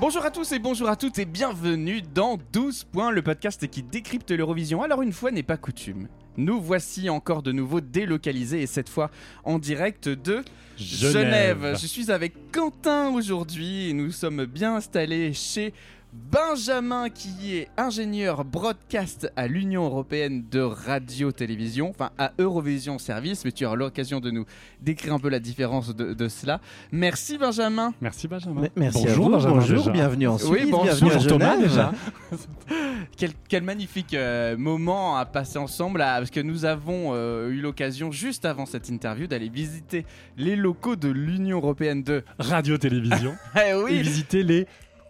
Bonjour à tous et bonjour à toutes et bienvenue dans 12 points, le podcast qui décrypte l'Eurovision. Alors une fois n'est pas coutume, nous voici encore de nouveau délocalisés et cette fois en direct de Genève. Je suis avec Quentin aujourd'hui et nous sommes bien installés chez Benjamin qui est ingénieur broadcast à l'Union Européenne de Radio-Télévision, enfin à Eurovision Service, mais tu auras l'occasion de nous décrire un peu la différence de, de cela. Merci Benjamin. Merci Benjamin. Mais- Merci bonjour, à vous, Benjamin, bonjour, déjà. bienvenue en Suisse, Oui, bonjour, bienvenue à bonjour, Thomas, déjà. Quel, quel magnifique euh, moment à passer ensemble, là, parce que nous avons euh, eu l'occasion, juste avant cette interview, d'aller visiter les locaux de l'Union Européenne de... Radio-télévision. Eh Et oui visiter les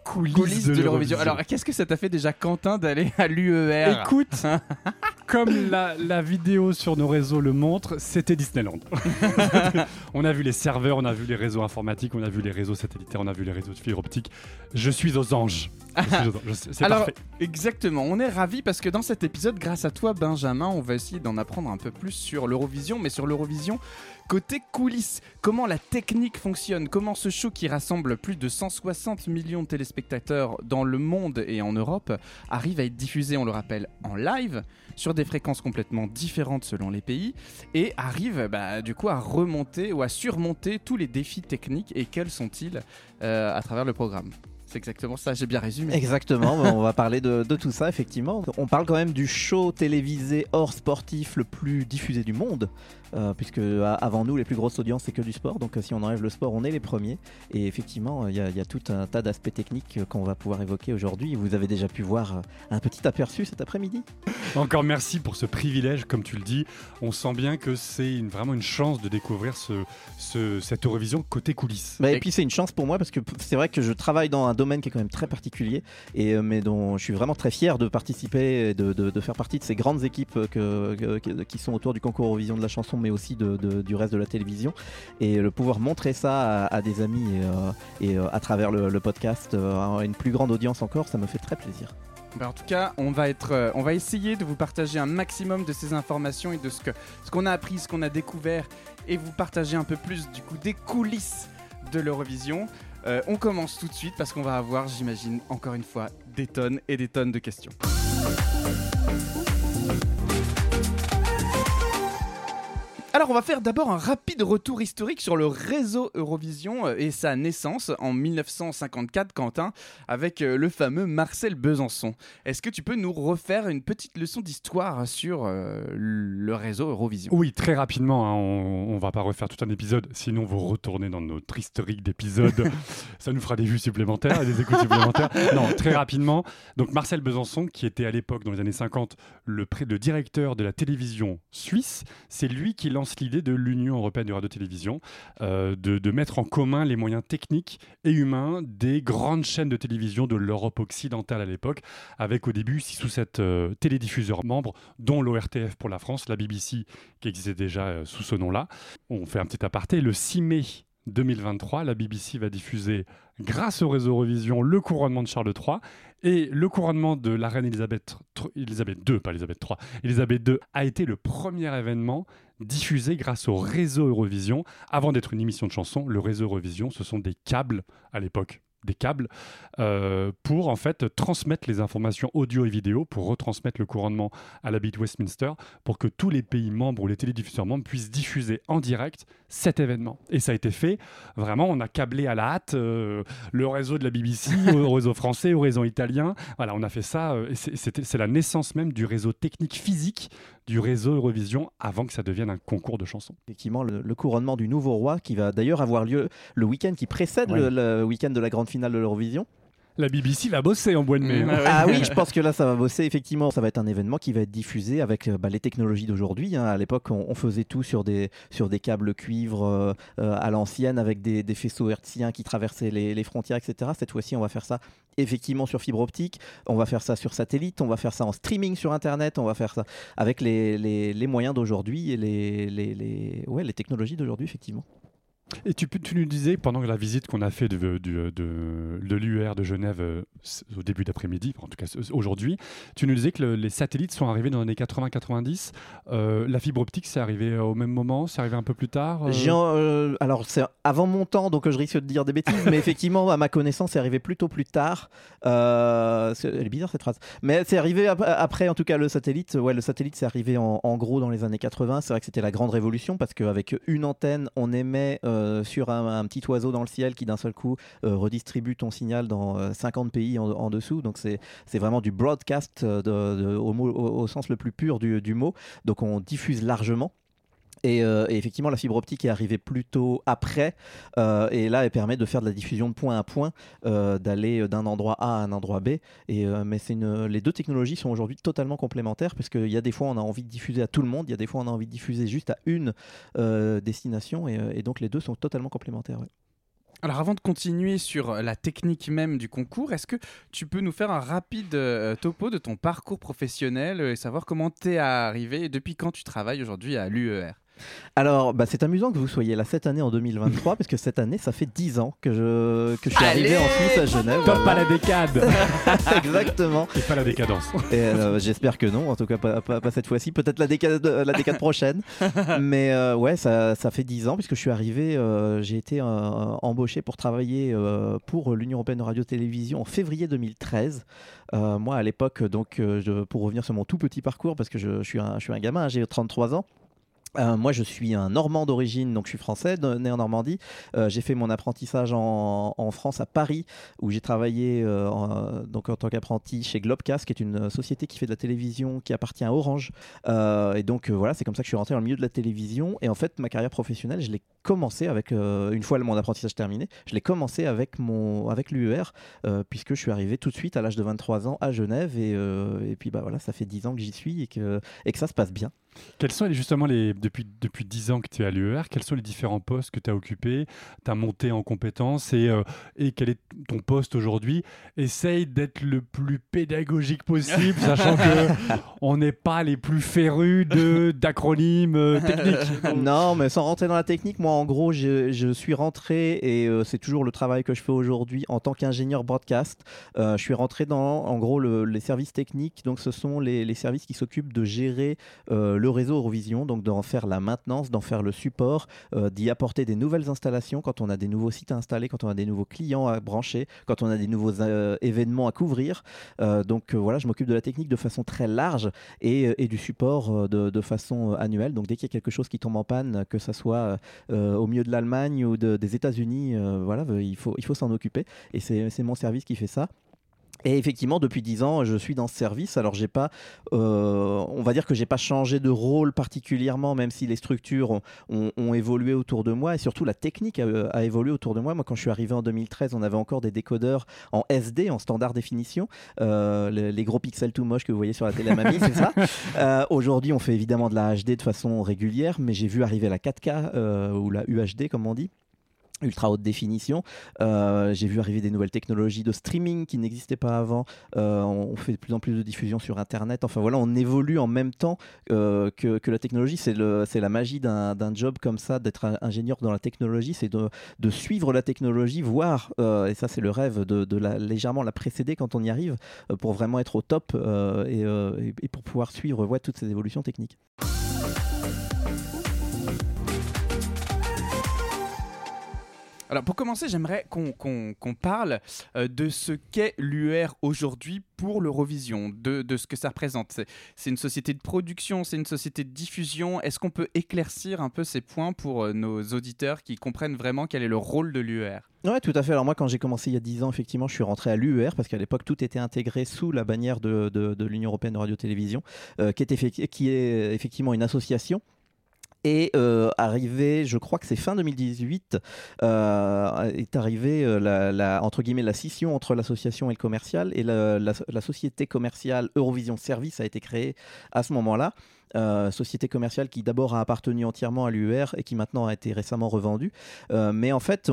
coulisses, coulisses de, l'Eurovision. Alors, qu'est-ce que ça t'a fait déjà, Quentin, d'aller à l'UER écoute, comme la, la vidéo sur nos réseaux le montre, c'était Disneyland. on a vu les serveurs, on a vu les réseaux informatiques, on a vu les réseaux satellitaires, on a vu les réseaux de fibre optique. Je suis aux anges. C'est Alors, parfait. exactement, on est ravis parce que dans cet épisode, grâce à toi, Benjamin, on va essayer d'en apprendre un peu plus sur l'Eurovision, mais sur l'Eurovision côté coulisses. Comment la technique fonctionne, comment ce show qui rassemble plus de 160 millions de téléspectateurs dans le monde et en Europe arrive à être diffusé, on le rappelle, en live sur des fréquences complètement différentes selon les pays et arrive bah, du coup à remonter ou à surmonter tous les défis techniques et quels sont-ils euh, à travers le programme? C'est exactement ça, j'ai bien résumé. Exactement, on va parler de, de tout ça effectivement. On parle quand même du show télévisé hors sportif le plus diffusé du monde, euh, puisque a- avant nous les plus grosses audiences c'est que du sport, donc euh, si on enlève le sport on est les premiers. Et effectivement il y, a- il y a tout un tas d'aspects techniques euh, qu'on va pouvoir évoquer aujourd'hui. Vous avez déjà pu voir un petit aperçu cet après-midi. Encore merci pour ce privilège, comme tu le dis. On sent bien que c'est une- vraiment une chance de découvrir ce, ce- cette Eurovision côté coulisses. Bah, et puis c'est une chance pour moi parce que c'est vrai que je travaille dans un domaine qui est quand même très particulier et euh, mais dont je suis vraiment très fier de participer et de, de- faire partie de ces grandes équipes que, qui sont autour du concours Eurovision de la chanson mais aussi de, du reste de la télévision et le pouvoir montrer ça à, des amis et, euh, et, euh, à travers le, podcast à une plus grande audience encore ça me fait très plaisir. Bah, en tout cas, on va, être, on va essayer de vous partager un maximum de ces informations et de ce que ce qu'on a appris, ce qu'on a découvert, et vous partager un peu plus du coup des coulisses de l'Eurovision. Euh, on commence tout de suite parce qu'on va avoir, j'imagine, encore une fois, des tonnes et des tonnes de questions. Alors on va faire d'abord un rapide retour historique sur le réseau Eurovision euh, et sa naissance en 1954, Quentin, avec euh, le fameux Marcel Besançon. Est-ce que tu peux nous refaire une petite leçon d'histoire sur euh, le réseau Eurovision? Oui, très rapidement, hein, on, on va pas refaire tout un épisode, sinon vous retournez dans notre historique d'épisodes, ça nous fera des vues supplémentaires et des écoutes supplémentaires. Non, très rapidement, donc Marcel Besançon, qui était à l'époque, dans les années 50, le, pré- le directeur de la télévision suisse, c'est lui qui lance l'idée de l'Union européenne de radio-télévision, euh, de, mettre en commun les moyens techniques et humains des grandes chaînes de télévision de l'Europe occidentale à l'époque, avec au début 6 ou 7 euh, télédiffuseurs membres, dont l'ORTF pour la France, la BBC qui existait déjà euh, sous ce nom-là. On fait un petit aparté. Le 6 mai 2023, la BBC va diffuser, grâce au réseau Eurovision, le couronnement de Charles III et le couronnement de la reine Elisabeth II, pas Elisabeth III, Elisabeth II a été le premier événement diffusé grâce au réseau Eurovision. Avant d'être une émission de chansons, le réseau Eurovision, ce sont des câbles à l'époque des câbles euh, pour en fait transmettre les informations audio et vidéo pour retransmettre le couronnement à l'habit de Westminster pour que tous les pays membres ou les télédiffuseurs membres puissent diffuser en direct cet événement. Et ça a été fait. Vraiment, on a câblé à la hâte euh, le réseau de la BBC au réseau français, au réseau italien. Voilà, on a fait ça. euh, c'est la naissance même du réseau technique physique du réseau Eurovision avant que ça devienne un concours de chansons. Effectivement, le, le couronnement du nouveau roi qui va d'ailleurs avoir lieu le week-end qui précède Ouais. le, le week-end de la grande finale de l'Eurovision. La BBC va bosser en bois de mai. Mmh, hein. ouais. Ah oui, je pense que là, ça va bosser. Effectivement, ça va être un événement qui va être diffusé avec euh, bah, les technologies d'aujourd'hui. hein. À l'époque, on, on faisait tout sur des, sur des câbles cuivre euh, euh, à l'ancienne avec des, des faisceaux hertziens qui traversaient les, les frontières, etc. Cette fois-ci, on va faire ça effectivement sur fibre optique. On va faire ça sur satellite. On va faire ça en streaming sur Internet. On va faire ça avec les, les, les moyens d'aujourd'hui et les, les, les, ouais, les technologies d'aujourd'hui, effectivement. Et tu, nous disais, pendant la visite qu'on a fait de, de, l'UR de Genève euh, au début d'après-midi, en tout cas aujourd'hui, tu nous disais que le- les satellites sont arrivés dans les années 80-90. Euh, la fibre optique, c'est arrivé au même moment C'est arrivé un peu plus tard euh? Euh, alors c'est avant mon temps, donc euh, je risque de dire des bêtises, mais effectivement, à ma connaissance, c'est arrivé plutôt plus tard. Euh, c'est- elle est bizarre cette phrase, mais c'est arrivé ap- après, en tout cas, le satellite. Ouais, le satellite, c'est arrivé en, gros dans les années 80. C'est vrai que c'était la grande révolution parce qu'avec une antenne, on émet euh, sur un, petit oiseau dans le ciel qui d'un seul coup euh, redistribue ton signal dans euh, 50 pays en, dessous. Donc c'est vraiment du broadcast euh, au, sens le plus pur du mot. Donc on diffuse largement. Et, euh, et effectivement, la fibre optique est arrivée plutôt après, euh, et là, elle permet de faire de la diffusion de point à point, euh, d'aller d'un endroit A à un endroit B. Et, mais les deux technologies sont aujourd'hui totalement complémentaires, parce qu'il y a des fois, on a envie de diffuser à tout le monde, il y a des fois, on a envie de diffuser juste à une destination, et, donc les deux sont totalement complémentaires. Alors avant de continuer sur la technique même du concours, est-ce que tu peux nous faire un rapide topo de ton parcours professionnel et savoir comment t'es arrivé et depuis quand tu travailles aujourd'hui à l'UER Alors, bah, c'est amusant que vous soyez là cette année en 2023, parce que cette année, ça fait 10 ans que je, que je suis arrivé en Suisse à Genève. Top à la décade Exactement. Et pas la décadence. Euh, J'espère que non, en tout cas pas, pas- pas cette fois-ci, peut-être la décade, la décade prochaine. Mais euh, ouais, ça, ça fait 10 ans puisque je suis arrivé, euh, j'ai été euh, embauché pour travailler euh, pour l'Union Européenne de Radio-Télévision en février 2013. Euh, moi à l'époque, donc euh, je- pour revenir sur mon tout petit parcours, parce que je, je suis, un, je suis un gamin, hein, j'ai 33 ans. Euh, moi, je suis un Normand d'origine, donc je suis français, né en Normandie. Euh, j'ai fait mon apprentissage en, France, à Paris, où j'ai travaillé euh, en, donc en tant qu'apprenti chez Globecast, qui est une société qui fait de la télévision qui appartient à Orange. Et donc voilà, c'est comme ça que je suis rentré dans le milieu de la télévision. Et en fait, ma carrière professionnelle, je l'ai commencé avec, une fois mon apprentissage terminé, je l'ai commencé avec, mon, avec l'UER, puisque je suis arrivé tout de suite à l'âge de 23 ans à Genève. Et, et puis bah, voilà, ça fait 10 ans que j'y suis et que, et que ça se passe bien. Quels sont justement les depuis depuis 10 ans que tu es à l'UER, quels sont les différents postes que tu as occupés, tu as monté en compétences et euh, et quel est ton poste aujourd'hui? Essaye d'être le plus pédagogique possible, sachant que on n'est pas les plus férus de d'acronymes euh, techniques. non, mais sans rentrer dans la technique, moi en gros, je, je suis rentré et euh, c'est toujours le travail que je fais aujourd'hui en tant qu'ingénieur broadcast. Euh, je suis rentré dans en gros le- les services techniques, donc ce sont les, les services qui s'occupent de gérer euh, le réseau Eurovision, donc d'en faire la maintenance, d'en faire le support, euh, d'y apporter des nouvelles installations quand on a des nouveaux sites à installer, quand on a des nouveaux clients à brancher, quand on a des nouveaux euh, événements à couvrir. Euh, donc voilà, je m'occupe de la technique de façon très large et, du support de, façon annuelle. Donc dès qu'il y a quelque chose qui tombe en panne, que ce soit au milieu de l'Allemagne ou de- des États-Unis, voilà, il faut, s'en occuper. Et c'est mon service qui fait ça. Et effectivement, depuis 10 ans, je suis dans ce service. Alors, j'ai pas, euh, on va dire que j'ai pas changé de rôle particulièrement, même si les structures ont, évolué autour de moi et surtout la technique a, évolué autour de moi. Moi, quand je suis arrivé en 2013, on avait encore des décodeurs en SD, en standard définition, euh, les, gros pixels tout moches que vous voyez sur la télé mamie, c'est ça. Euh, Aujourd'hui, on fait évidemment de la HD de façon régulière, mais j'ai vu arriver la 4K euh, ou la UHD, comme on dit ultra haute définition. Euh, j'ai vu arriver des nouvelles technologies de streaming qui n'existaient pas avant. Euh, on fait de plus en plus de diffusion sur Internet. Enfin voilà, on évolue en même temps euh, que, que la technologie. C'est la magie d'un job comme ça, d'être ingénieur dans la technologie, c'est de, de suivre la technologie, voir, et ça c'est le rêve, de, de la, légèrement la précéder quand on y arrive, pour vraiment être au top et, et- et pour pouvoir suivre ouais, toutes ces évolutions techniques. Alors pour commencer, j'aimerais qu'on parle euh, de ce qu'est l'UR aujourd'hui pour l'Eurovision, de, ce que ça représente. C'est- une société de production, c'est une société de diffusion. Est-ce qu'on peut éclaircir un peu ces points pour euh, nos auditeurs qui comprennent vraiment quel est le rôle de l'UR Ouais, tout à fait. Alors moi, quand j'ai commencé il y a 10 ans, effectivement, je suis rentré à l'UER parce qu'à l'époque, tout était intégré sous la bannière de, l'Union européenne de radio-télévision, euh, qui est effectivement une association. Et euh, arrivé, je crois que c'est fin 2018, euh, est arrivée euh, la, entre guillemets la scission entre l'association et le commercial. Et la, société commerciale Eurovision Service a été créée à ce moment-là. Société commerciale qui d'abord a appartenu entièrement à l'UR et qui maintenant a été récemment revendue. Mais en fait,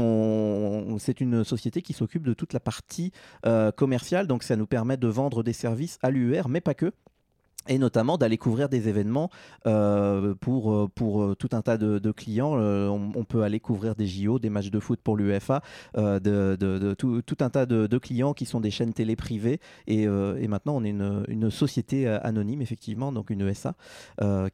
c'est une société qui s'occupe de toute la partie commerciale. Donc ça nous permet de vendre des services à l'UR, mais pas que. Et notamment d'aller couvrir des événements euh, pour, euh, pour euh, tout un tas de, clients. On, peut aller couvrir des JO, des matchs de foot pour l'UEFA, de, tout, un tas de, clients qui sont des chaînes télé privées. Et, maintenant, on est une, société anonyme, effectivement, donc une ESA,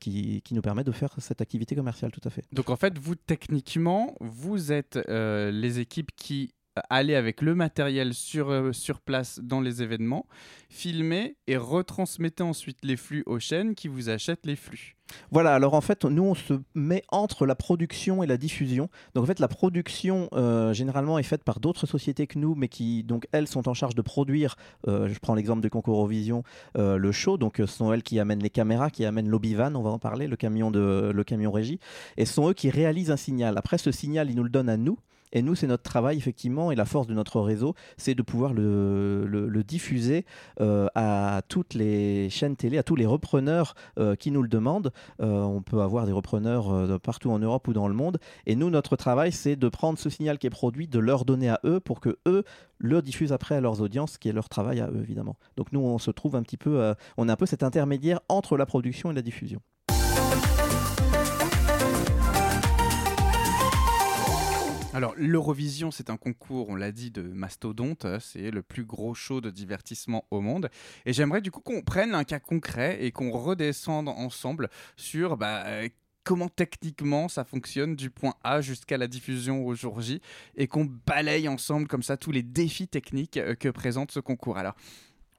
qui, qui nous permet de faire cette activité commerciale, tout à fait. Donc en fait, vous techniquement, vous êtes les équipes qui allaient avec le matériel sur, euh, sur place dans les événements, filmer et retransmettez ensuite les flux aux chaînes qui vous achètent les flux. Voilà, alors en fait, nous, on se met entre la production et la diffusion. Donc en fait, la production, euh, généralement, est faite par d'autres sociétés que nous, mais qui, donc, elles, sont en charge de produire, euh, je prends l'exemple du concours Eurovision, le show. Donc ce sont elles qui amènent les caméras, qui amènent l'Obivan, on va en parler, le camion, de, le camion régie. Et ce sont eux qui réalisent un signal. Après, ce signal, ils nous le donnent à nous. Et nous, c'est notre travail, effectivement, et la force de notre réseau, c'est de pouvoir le, diffuser euh, à toutes les chaînes télé, à tous les repreneurs euh, qui nous le demandent. Euh, on peut avoir des repreneurs partout en Europe ou dans le monde. Et nous, notre travail, c'est de prendre ce signal qui est produit, de leur donner à eux pour que eux le diffusent après à leurs audiences, qui est leur travail à eux, évidemment. Donc nous, on se trouve un petit peu, on est un peu cet intermédiaire entre la production et la diffusion. Alors, l'Eurovision, c'est un concours, on l'a dit, de mastodonte. C'est le plus gros show de divertissement au monde. Et j'aimerais du coup qu'on prenne un cas concret et qu'on redescende ensemble sur bah, euh, comment techniquement ça fonctionne du point A jusqu'à la diffusion au jour J et qu'on balaye ensemble comme ça tous les défis techniques euh, que présente ce concours. Alors,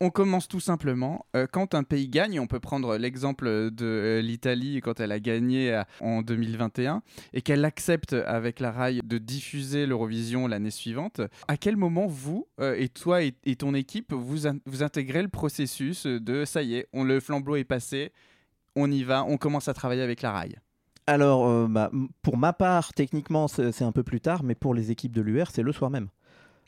on commence tout simplement. euh, quand un pays gagne, on peut prendre l'exemple de euh, l'Italie quand elle a gagné euh, en 2021 et qu'elle accepte avec la RAI de diffuser l'Eurovision l'année suivante, à quel moment vous, euh, et toi et, et ton équipe, vous, in- vous intégrez le processus de ça y est, on, le flambeau est passé, on y va, on commence à travailler avec la RAI Alors, bah, pour ma part, techniquement, c'est un peu plus tard, mais pour les équipes de l'UR, c'est le soir même.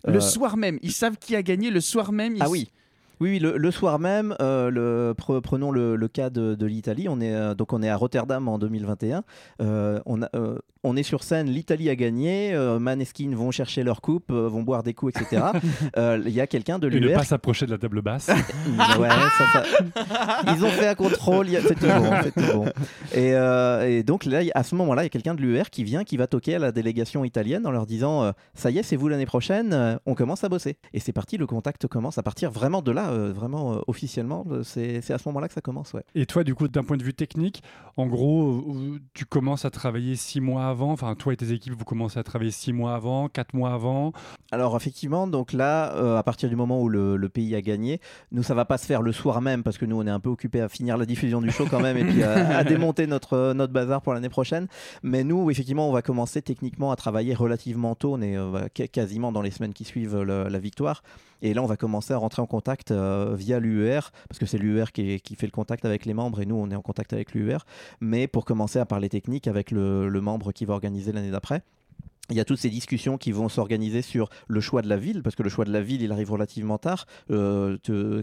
Le soir même, ils savent qui a gagné le soir même. ils- Ah oui. Oui, le, soir même, euh, prenons le, cas de, l'Italie. On est euh, donc on est à Rotterdam en 2021. Euh, on, a- euh, on est sur scène. L'Italie a gagné. Euh, Maneskin vont chercher leur coupe, euh, vont boire des coups, etc. Euh, Il y a quelqu'un de Et ne l'UR. pas s'approcher de la table basse. Ouais, ça, ça- Ils ont fait un contrôle. il y a- C'est tout bon. tout bon. Et, euh, et donc là, à ce moment-là, il y a quelqu'un de l'UR qui vient, qui va toquer à la délégation italienne en leur disant euh, Ça y est, c'est vous l'année prochaine. euh, on commence à bosser. Et c'est parti. Le contact commence à partir vraiment de là, euh, vraiment euh, officiellement. euh, C'est c'est à ce moment-là que ça commence. Ouais. Et toi, du coup, d'un point de vue technique, en gros, euh, tu commences à travailler six mois avant. Enfin, toi et tes équipes, vous commencez à travailler six mois avant, quatre mois avant. Alors effectivement, donc là, euh, à partir du moment où le, le pays a gagné, nous ça va pas se faire le soir même parce que nous on est un peu occupé à finir la diffusion du show quand même et puis à, à démonter notre notre bazar pour l'année prochaine. Mais nous effectivement on va commencer techniquement à travailler relativement tôt, on est euh, bah, qu- quasiment dans les semaines qui suivent le- la victoire. Et là on va commencer à rentrer en contact euh, via l'UER parce que c'est l'UER qui, fait le contact avec les membres et nous on est en contact avec l'UER. Mais pour commencer à parler technique avec le membre qui va organiser l'année d'après. Il y a toutes ces discussions qui vont s'organiser sur le choix de la ville, parce que le choix de la ville, il arrive relativement tard. Euh,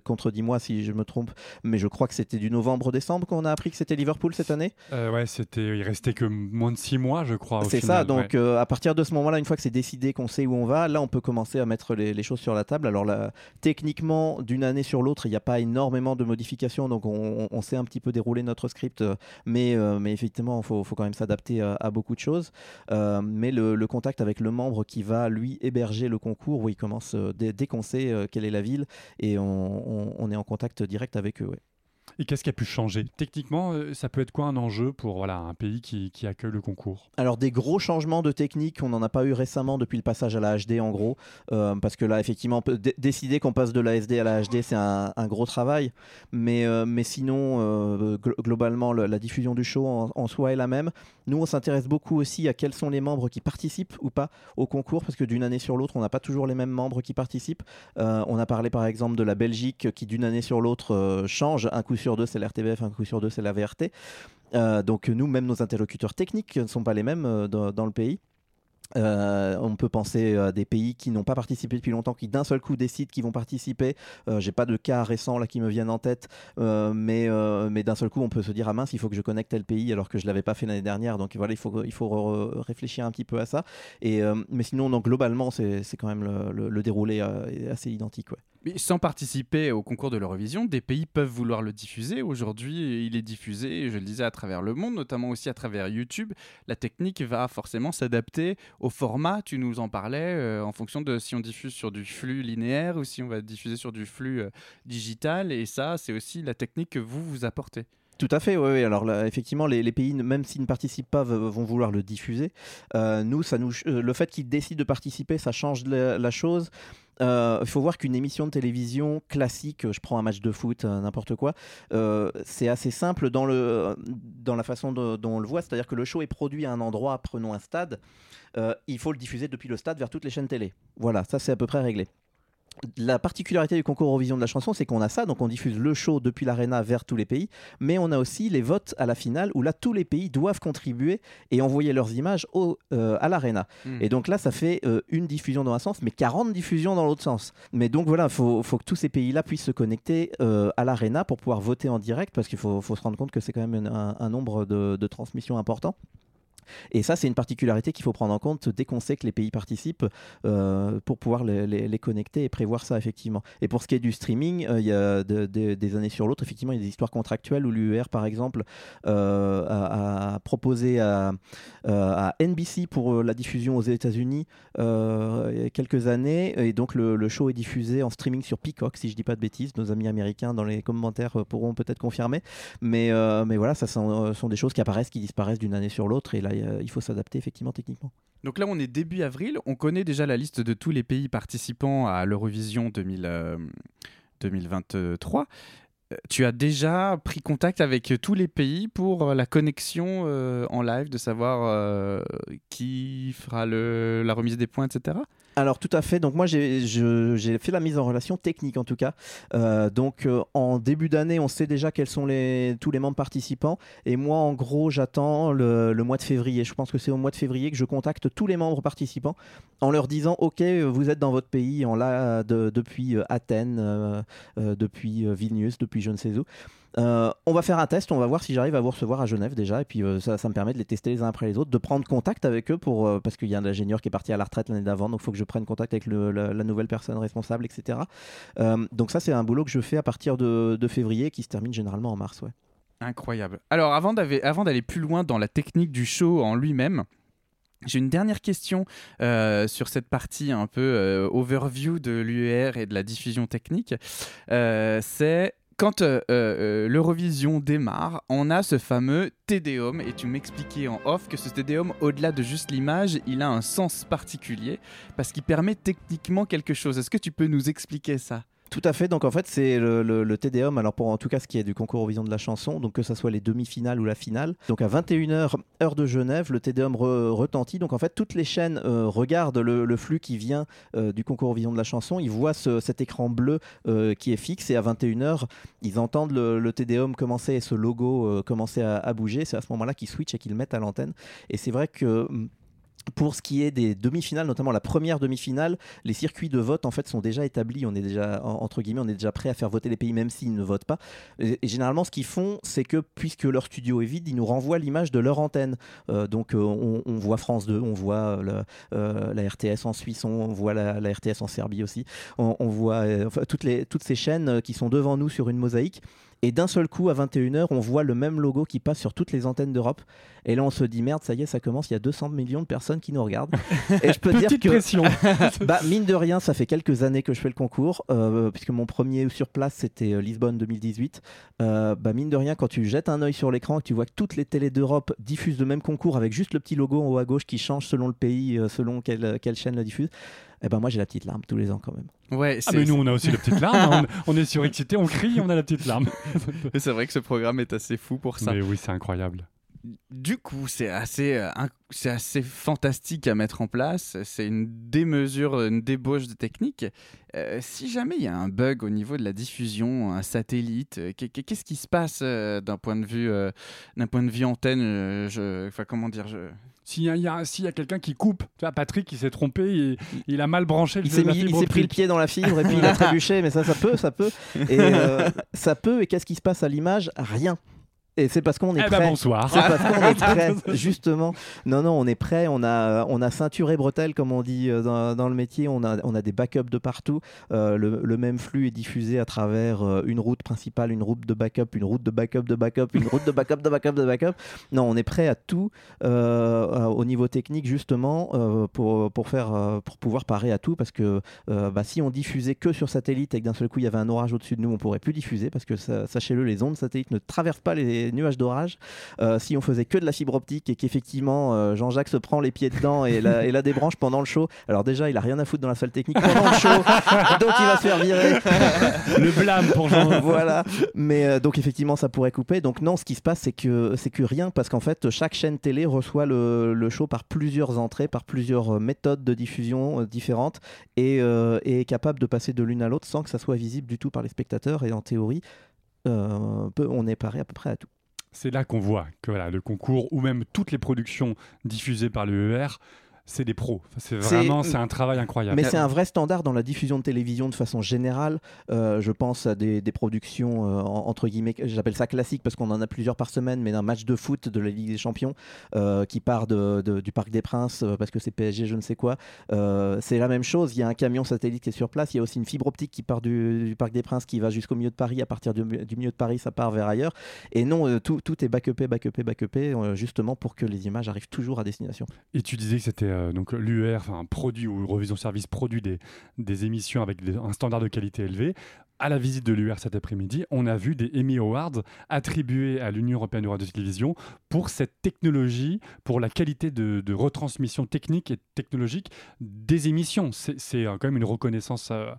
Contredis-moi si je me trompe, mais je crois que c'était du novembre-décembre qu'on a appris que c'était Liverpool cette année. Euh, ouais, c'était, il restait que moins de six mois, je crois. C'est ça, donc ouais. euh, à partir de ce moment-là, une fois que c'est décidé, qu'on sait où on va, là on peut commencer à mettre les, les choses sur la table. Alors là, techniquement, d'une année sur l'autre, il n'y a pas énormément de modifications, donc on, on sait un petit peu dérouler notre script, euh, mais, euh, mais effectivement, il faut, faut quand même s'adapter à, à beaucoup de choses. Mais le, le contact avec le membre qui va, lui, héberger le concours, où il commence dès, dès qu'on sait quelle est la ville, et on, est en contact direct avec eux. Et qu'est-ce qui a pu changer? Techniquement, euh, ça peut être quoi un enjeu pour voilà, un pays qui, accueille le concours? Alors des gros changements de technique, on n'en a pas eu récemment depuis le passage à la HD en gros, euh, parce que là effectivement décider qu'on passe de la SD à la HD c'est un, gros travail, mais, euh, mais sinon glo- globalement le- la diffusion du show en, soi est la même. Nous on s'intéresse beaucoup aussi à quels sont les membres qui participent ou pas au concours, parce que d'une année sur l'autre on n'a pas toujours les mêmes membres qui participent. On a parlé par exemple de la Belgique qui d'une année sur l'autre change, un coup sur deux c'est l'RTBF, un coup sur deux c'est la VRT. Euh, donc nous, même nos interlocuteurs techniques ne sont pas les mêmes euh, dans, le pays. Euh, on peut penser à des pays qui n'ont pas participé depuis longtemps, qui d'un seul coup décident qu'ils vont participer. J'ai pas de cas récents là qui me viennent en tête, mais, mais d'un seul coup on peut se dire ah mince il faut que je connecte tel pays alors que je l'avais pas fait l'année dernière. Donc voilà il faut il faut réfléchir un petit peu à ça. Et mais sinon globalement c'est quand même le, déroulé assez identique. Sans participer au concours de l'Eurovision, des pays peuvent vouloir le diffuser. Aujourd'hui, il est diffusé, je le disais, à travers le monde, notamment aussi à travers YouTube. La technique va forcément s'adapter au format, tu nous en parlais, euh, en fonction de si on diffuse sur du flux linéaire ou si on va diffuser sur du flux euh, digital. Et ça, c'est aussi la technique que vous vous apportez. Tout à fait, oui. Alors effectivement, les, pays, même s'ils ne participent pas, vont vouloir le diffuser. Euh, nous, ça nous, le fait qu'ils décident de participer, ça change la chose. Euh, Il faut voir qu'une émission de télévision classique, je prends un match de foot, euh, n'importe quoi, euh, c'est assez simple dans, le, dans la façon dont on le voit. C'est-à-dire que le show est produit à un endroit, prenons un stade, euh, il faut le diffuser depuis le stade vers toutes les chaînes télé. Voilà, ça c'est à peu près réglé. La particularité du concours Eurovision de la chanson, c'est qu'on a ça, donc on diffuse le show depuis l'arena vers tous les pays, mais on a aussi les votes à la finale où là tous les pays doivent contribuer et envoyer leurs images au, euh, à l'arena. Hmm. Et donc là, ça fait euh, une diffusion dans un sens, mais 40 diffusions dans l'autre sens. Mais donc voilà, il faut, faut que tous ces pays-là puissent se connecter euh, à l'arena pour pouvoir voter en direct, parce qu'il faut, faut se rendre compte que c'est quand même un, un nombre de, de transmissions important. Et ça, c'est une particularité qu'il faut prendre en compte dès qu'on sait que les pays participent euh, pour pouvoir les, les- connecter et prévoir ça effectivement. Et pour ce qui est du streaming, euh, il y a de- de- des années sur l'autre, effectivement, il y a des histoires contractuelles où l'UER, par exemple, euh, a, proposé à, à NBC pour la diffusion aux États-Unis il y a quelques années. Et donc, le, le show est diffusé en streaming sur Peacock, si je dis pas de bêtises. Nos amis américains dans les commentaires pourront peut-être confirmer. Mais, mais voilà, ça sont, sont des choses qui apparaissent, qui disparaissent d'une année sur l'autre. Et là, a- il faut s'adapter effectivement techniquement. Donc là, on est début avril. On connaît déjà la liste de tous les pays participants à l'Eurovision 2000, euh, 2023. Euh, Tu as déjà pris contact avec tous les pays pour euh, la connexion euh, en live, de savoir euh, qui fera la remise des points, etc. Alors tout à fait. Donc moi j'ai fait la mise en relation technique en tout cas. Euh, donc euh, en début d'année on sait déjà quels sont tous les membres participants. Et moi en gros j'attends le, mois de février. Je pense que c'est au mois de février que je contacte tous les membres participants en leur disant ok vous êtes dans votre pays là de- depuis euh, Athènes, depuis Vilnius, depuis je ne sais où. Euh, on va faire un test, on va voir si j'arrive à vous recevoir à Genève déjà, et puis euh, ça, ça me permet de les tester les uns après les autres, de prendre contact avec eux pour euh, parce qu'il y a un ingénieur qui est parti à la retraite l'année d'avant, donc il faut que je prenne contact avec la, nouvelle personne responsable, etc. Donc ça c'est un boulot que je fais à partir de, février, qui se termine généralement en mars, ouais. Incroyable. Alors, avant d'aller plus loin dans la technique du show en lui-même, j'ai une dernière question sur cette partie un peu overview de l'UER et de la diffusion technique. C'est quand euh, euh, l'Eurovision démarre, on a ce fameux Tédéum, et tu m'expliquais en off que ce Tédéum, au-delà de juste l'image, il a un sens particulier, parce qu'il permet techniquement quelque chose. Est-ce que tu peux nous expliquer ça? Tout à fait. Donc en fait, c'est le, le. Alors pour en tout cas ce qui est du concours Eurovision de la chanson, donc que ce soit les demi-finales ou la finale. Donc à 21h heure de Genève, le TDM re- retentit. Donc en fait, toutes les chaînes euh, regardent le, flux qui vient euh, du concours Eurovision de la chanson. Ils voient ce- cet écran bleu euh, qui est fixe et à 21h, ils entendent le, TDM commencer et ce logo commencer à, bouger. C'est à ce moment-là qu'ils switchent et qu'ils mettent à l'antenne. Et c'est vrai que hum, pour ce qui est des demi-finales, notamment la première demi-finale, les circuits de vote en fait sont déjà établis. On est déjà en- entre prêt à faire voter les pays même s'ils ne votent pas. Et, généralement, ce qu'ils font, c'est que puisque leur studio est vide, ils nous renvoient l'image de leur antenne. Euh, donc, euh, on, voit France 2, on voit euh, la RTS en Suisse, on voit la, RTS en Serbie aussi. On, voit toutes ces chaînes qui sont devant nous sur une mosaïque. Et d'un seul coup, à 21h, on voit le même logo qui passe sur toutes les antennes d'Europe. Et là, on se dit, merde, ça y est, ça commence, il y a 200 millions de personnes qui nous regardent. Et je peux dire Petite que, pression. bah, mine de rien, ça fait quelques années que je fais le concours, euh, puisque mon premier sur place, c'était euh, Lisbonne 2018. Euh, bah, mine de rien, quand tu jettes un œil sur l'écran et que tu vois que toutes les télés d'Europe diffusent le même concours avec juste le petit logo en haut à gauche qui change selon le pays, selon quelle, quelle chaîne le diffuse, eh ben moi, j'ai la petite larme tous les ans quand même. Ouais, Ah mais nous on a aussi la petite larme, hein. on, on est surexcité, on crie, on a la petite larme. c'est vrai que ce programme est assez fou pour ça. Mais oui c'est incroyable. Du coup, c'est assez, euh, c'est assez fantastique à mettre en place. C'est une démesure, une débauche de technique. Euh, si jamais il y a un bug au niveau de la diffusion, un satellite, euh, qu'est- qu'est- qu'est-ce qui se passe euh, d'un point de vue, euh, d'un point de vue antenne euh, je, comment dire je... S'il y a, il y a- quelqu'un qui coupe, tu vois, Patrick, il s'est trompé, il, il a mal branché le Il s'est pris le pied dans la fibre et puis il a trébuché, mais ça, ça peut, ça peut. Et euh, ça peut. Et qu'est-ce qui se passe à l'image? Rien. Et c'est parce qu'on est Eh ben prêt. bonsoir. C'est parce qu'on est prêt, justement. Non, non, on est prêt. On a, on a ceinture et bretelle, comme on dit euh, dans, dans le métier. On a, on a des backups de partout. Euh, le, le même flux est diffusé à travers euh, une route principale, une route de backup, une route de backup de backup, une route de backup de backup de backup. Non, on est prêt à tout euh, euh, au niveau technique, justement, euh, pour, pour, faire, euh, pour pouvoir parer à tout. Parce que euh, bah, si on diffusait que sur satellite et que d'un seul coup il y avait un orage au-dessus de nous, on pourrait plus diffuser parce que sachez-le, les ondes satellites ne traversent pas les nuages d'orage. Euh, si on faisait que de la fibre optique et qu'effectivement euh, Jean-Jacques se prend les pieds dedans et la, et la débranche pendant le show, alors déjà il a rien à foutre dans la salle technique pendant le show, donc il va se faire virer. Le blâme pour Jean. voilà. Mais euh, donc effectivement, ça pourrait couper. Donc non, ce qui se passe, c'est que c'est que rien, parce qu'en fait, chaque chaîne télé reçoit le, le show par plusieurs entrées, par plusieurs méthodes de diffusion différentes, et, et est capable de passer de l'une à l'autre sans que ça soit visible du tout par les spectateurs. Et en théorie, euh, on est paré à peu près à tout. C'est là qu'on voit que voilà, le concours ou même toutes les productions diffusées par l'UER, c'est des pros. C'est vraiment c'est un travail incroyable. Mais c'est un vrai standard dans la diffusion de télévision de façon générale. Euh, je pense à des, des productions euh, en- entre guillemets, j'appelle ça classique parce qu'on en a plusieurs par semaine, mais d'un match de foot de la Ligue des Champions euh, qui part de- de- du Parc des Princes parce que c'est PSG, je ne sais quoi. C'est la même chose. Il y a un camion satellite qui est sur place. Il y a aussi une fibre optique qui part du, du Parc des Princes qui va jusqu'au milieu de Paris. À partir du, du milieu de Paris, ça part vers ailleurs. Et non, tout, tout est backupé, backupé, backupé, justement pour que les images arrivent toujours à destination. Et tu disais que c'était euh, donc l'UER, enfin produit ou Revision Service produit des, des émissions avec un standard de qualité élevé. À la visite de l'UER cet après-midi, on a vu des Emmy Awards attribués à l'Union européenne de radio-télévision pour cette technologie, pour la qualité de, retransmission technique et technologique des émissions. C'est euh, quand même une reconnaissance euh,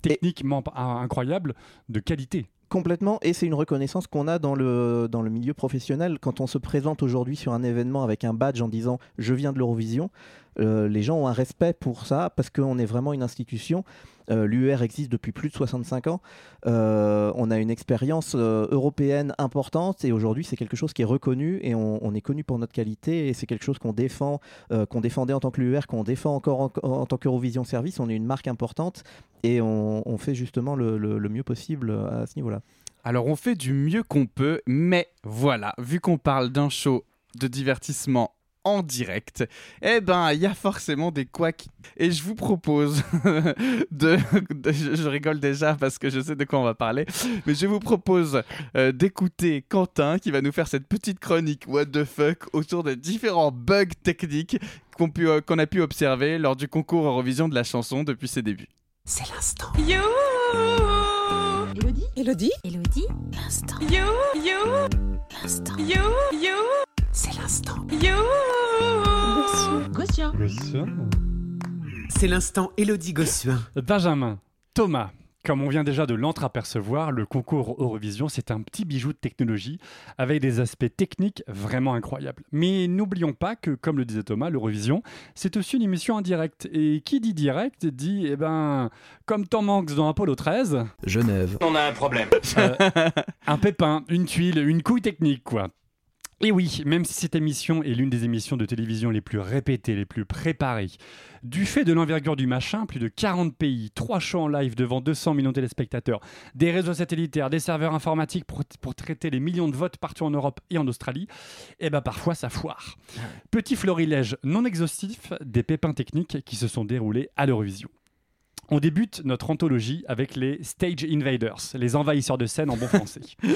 techniquement p- incroyable de qualité. Complètement, et c'est une reconnaissance qu'on a dans le, dans le milieu professionnel. Quand on se présente aujourd'hui sur un événement avec un badge en disant je viens de l'Eurovision, euh, les gens ont un respect pour ça parce qu'on est vraiment une institution. Euh, L'UR existe depuis plus de 65 ans. Euh, on a une expérience euh, européenne importante et aujourd'hui c'est quelque chose qui est reconnu et on, est connu pour notre qualité et c'est quelque chose qu'on défend, qu'on défendait en tant que l'UR, qu'on défend encore en, en tant qu'Eurovision Service. On est une marque importante et on, fait justement le- le mieux possible à ce niveau-là. Alors on fait du mieux qu'on peut, mais voilà, vu qu'on parle d'un show de divertissement en direct, eh ben il y a forcément des couacs. Et je vous propose de, de- je, rigole déjà parce que je sais de quoi on va parler, mais je vous propose euh, d'écouter Quentin qui va nous faire cette petite chronique What the fuck autour des différents bugs techniques qu'on euh, qu'on a pu observer lors du concours Eurovision de la chanson depuis ses débuts. C'est l'instant. You, Elodie? Elodie? Elodie, l'instant, you, you, L'instant. you, you, C'est l'instant. you. Gossuin. C'est l'instant Elodie Gossuin. Benjamin, Thomas, comme on vient déjà de l'entreapercevoir, le concours Eurovision, c'est un petit bijou de technologie avec des aspects techniques vraiment incroyables. Mais n'oublions pas que, comme le disait Thomas, l'Eurovision, c'est aussi une émission en direct. Et qui dit direct dit, eh ben, comme Tom Hanks dans Apollo 13, Genève. On a un problème. un pépin, une tuile, une couille technique, quoi. Et oui, même si cette émission est l'une des émissions de télévision les plus répétées, les plus préparées, du fait de l'envergure du machin, plus de 40 pays, 3 shows en live devant 200 millions de téléspectateurs, des réseaux satellitaires, des serveurs informatiques pour, pour traiter les millions de votes partout en Europe et en Australie, et ben parfois ça foire. Petit florilège non exhaustif des pépins techniques qui se sont déroulés à l'Eurovision. On débute notre anthologie avec les Stage Invaders, les envahisseurs de scène en bon français.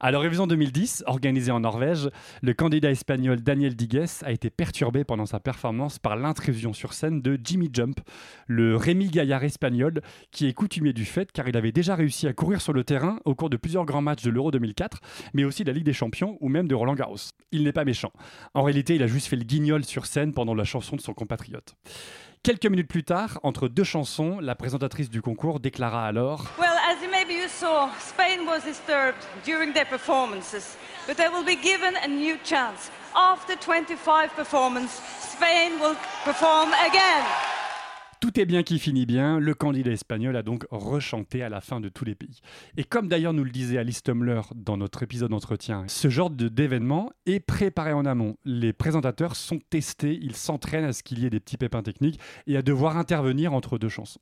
À l'Eurovision 2010, organisée en Norvège, le candidat espagnol Daniel Digues a été perturbé pendant sa performance par l'intrusion sur scène de Jimmy Jump, le Rémi Gaillard espagnol, qui est coutumier du fait car il avait déjà réussi à courir sur le terrain au cours de plusieurs grands matchs de l'Euro 2004, mais aussi de la Ligue des Champions ou même de Roland Garros. Il n'est pas méchant. En réalité, il a juste fait le guignol sur scène pendant la chanson de son compatriote. Quelques minutes plus tard, entre deux chansons, la présentatrice du concours déclara alors Well, as maybe you saw, Spain was disturbed during their performances. but they will be given a new chance. After 25 performance, Spain will perform again. Tout est bien qui finit bien, le candidat espagnol a donc rechanté à la fin de tous les pays. Et comme d'ailleurs nous le disait Alice Tumler dans notre épisode d'entretien, ce genre d'événement est préparé en amont. Les présentateurs sont testés, ils s'entraînent à ce qu'il y ait des petits pépins techniques et à devoir intervenir entre deux chansons.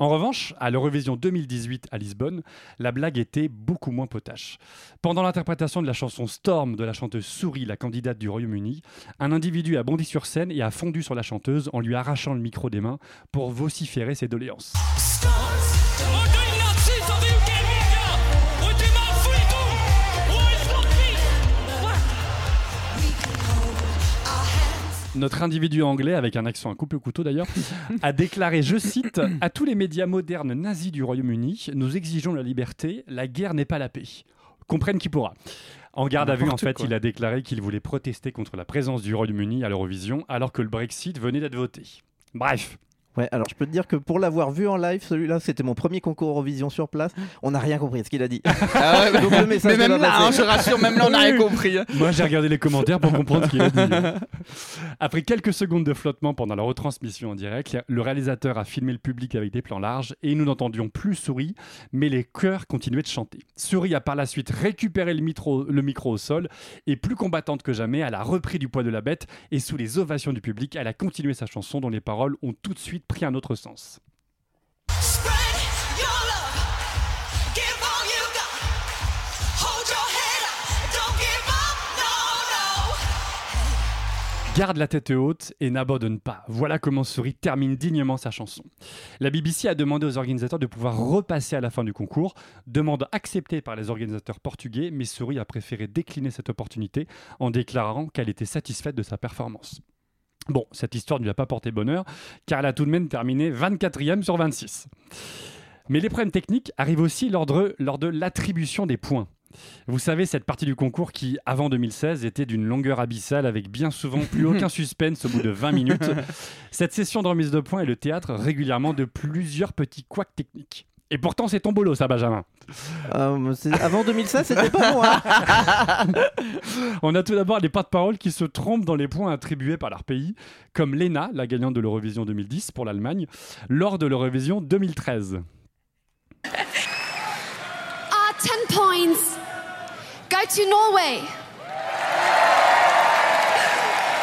En revanche, à l'Eurovision 2018 à Lisbonne, la blague était beaucoup moins potache. Pendant l'interprétation de la chanson Storm de la chanteuse Souris, la candidate du Royaume-Uni, un individu a bondi sur scène et a fondu sur la chanteuse en lui arrachant le micro des mains pour vociférer ses doléances. Notre individu anglais, avec un accent à coupe le couteau d'ailleurs, a déclaré, je cite, À tous les médias modernes nazis du Royaume-Uni, nous exigeons la liberté, la guerre n'est pas la paix. Comprenne qui pourra. En garde à vue, en fait, quoi. il a déclaré qu'il voulait protester contre la présence du Royaume-Uni à l'Eurovision alors que le Brexit venait d'être voté. Bref, Ouais, alors je peux te dire que pour l'avoir vu en live, celui-là, c'était mon premier concours Eurovision sur place. On n'a rien compris de ce qu'il a dit. Ah ouais, Donc le message mais même là, hein, je rassure, même là, on n'a rien compris. hein. Moi, j'ai regardé les commentaires pour comprendre ce qu'il a dit. Après quelques secondes de flottement pendant la retransmission en direct, le réalisateur a filmé le public avec des plans larges et nous n'entendions plus Souris, mais les chœurs continuaient de chanter. Souris a par la suite récupéré le micro, le micro au sol et plus combattante que jamais, elle a repris du poids de la bête et sous les ovations du public, elle a continué sa chanson dont les paroles ont tout de suite pris un autre sens. Garde la tête haute et n'abandonne pas. Voilà comment Souris termine dignement sa chanson. La BBC a demandé aux organisateurs de pouvoir repasser à la fin du concours, demande acceptée par les organisateurs portugais, mais Souris a préféré décliner cette opportunité en déclarant qu'elle était satisfaite de sa performance. Bon, cette histoire ne lui a pas porté bonheur, car elle a tout de même terminé 24e sur 26. Mais les problèmes techniques arrivent aussi lors de, lors de l'attribution des points. Vous savez, cette partie du concours qui, avant 2016, était d'une longueur abyssale avec bien souvent plus aucun suspense au bout de 20 minutes. Cette session de remise de points est le théâtre régulièrement de plusieurs petits couacs techniques. Et pourtant, c'est ton boulot, ça, Benjamin. Euh, avant 2016, c'était pas bon. hein. On a tout d'abord les porte-paroles qui se trompent dans les points attribués par leur pays, comme Lena, la gagnante de l'Eurovision 2010 pour l'Allemagne, lors de l'Eurovision 2013. Ah, 10 points. Go to Norway.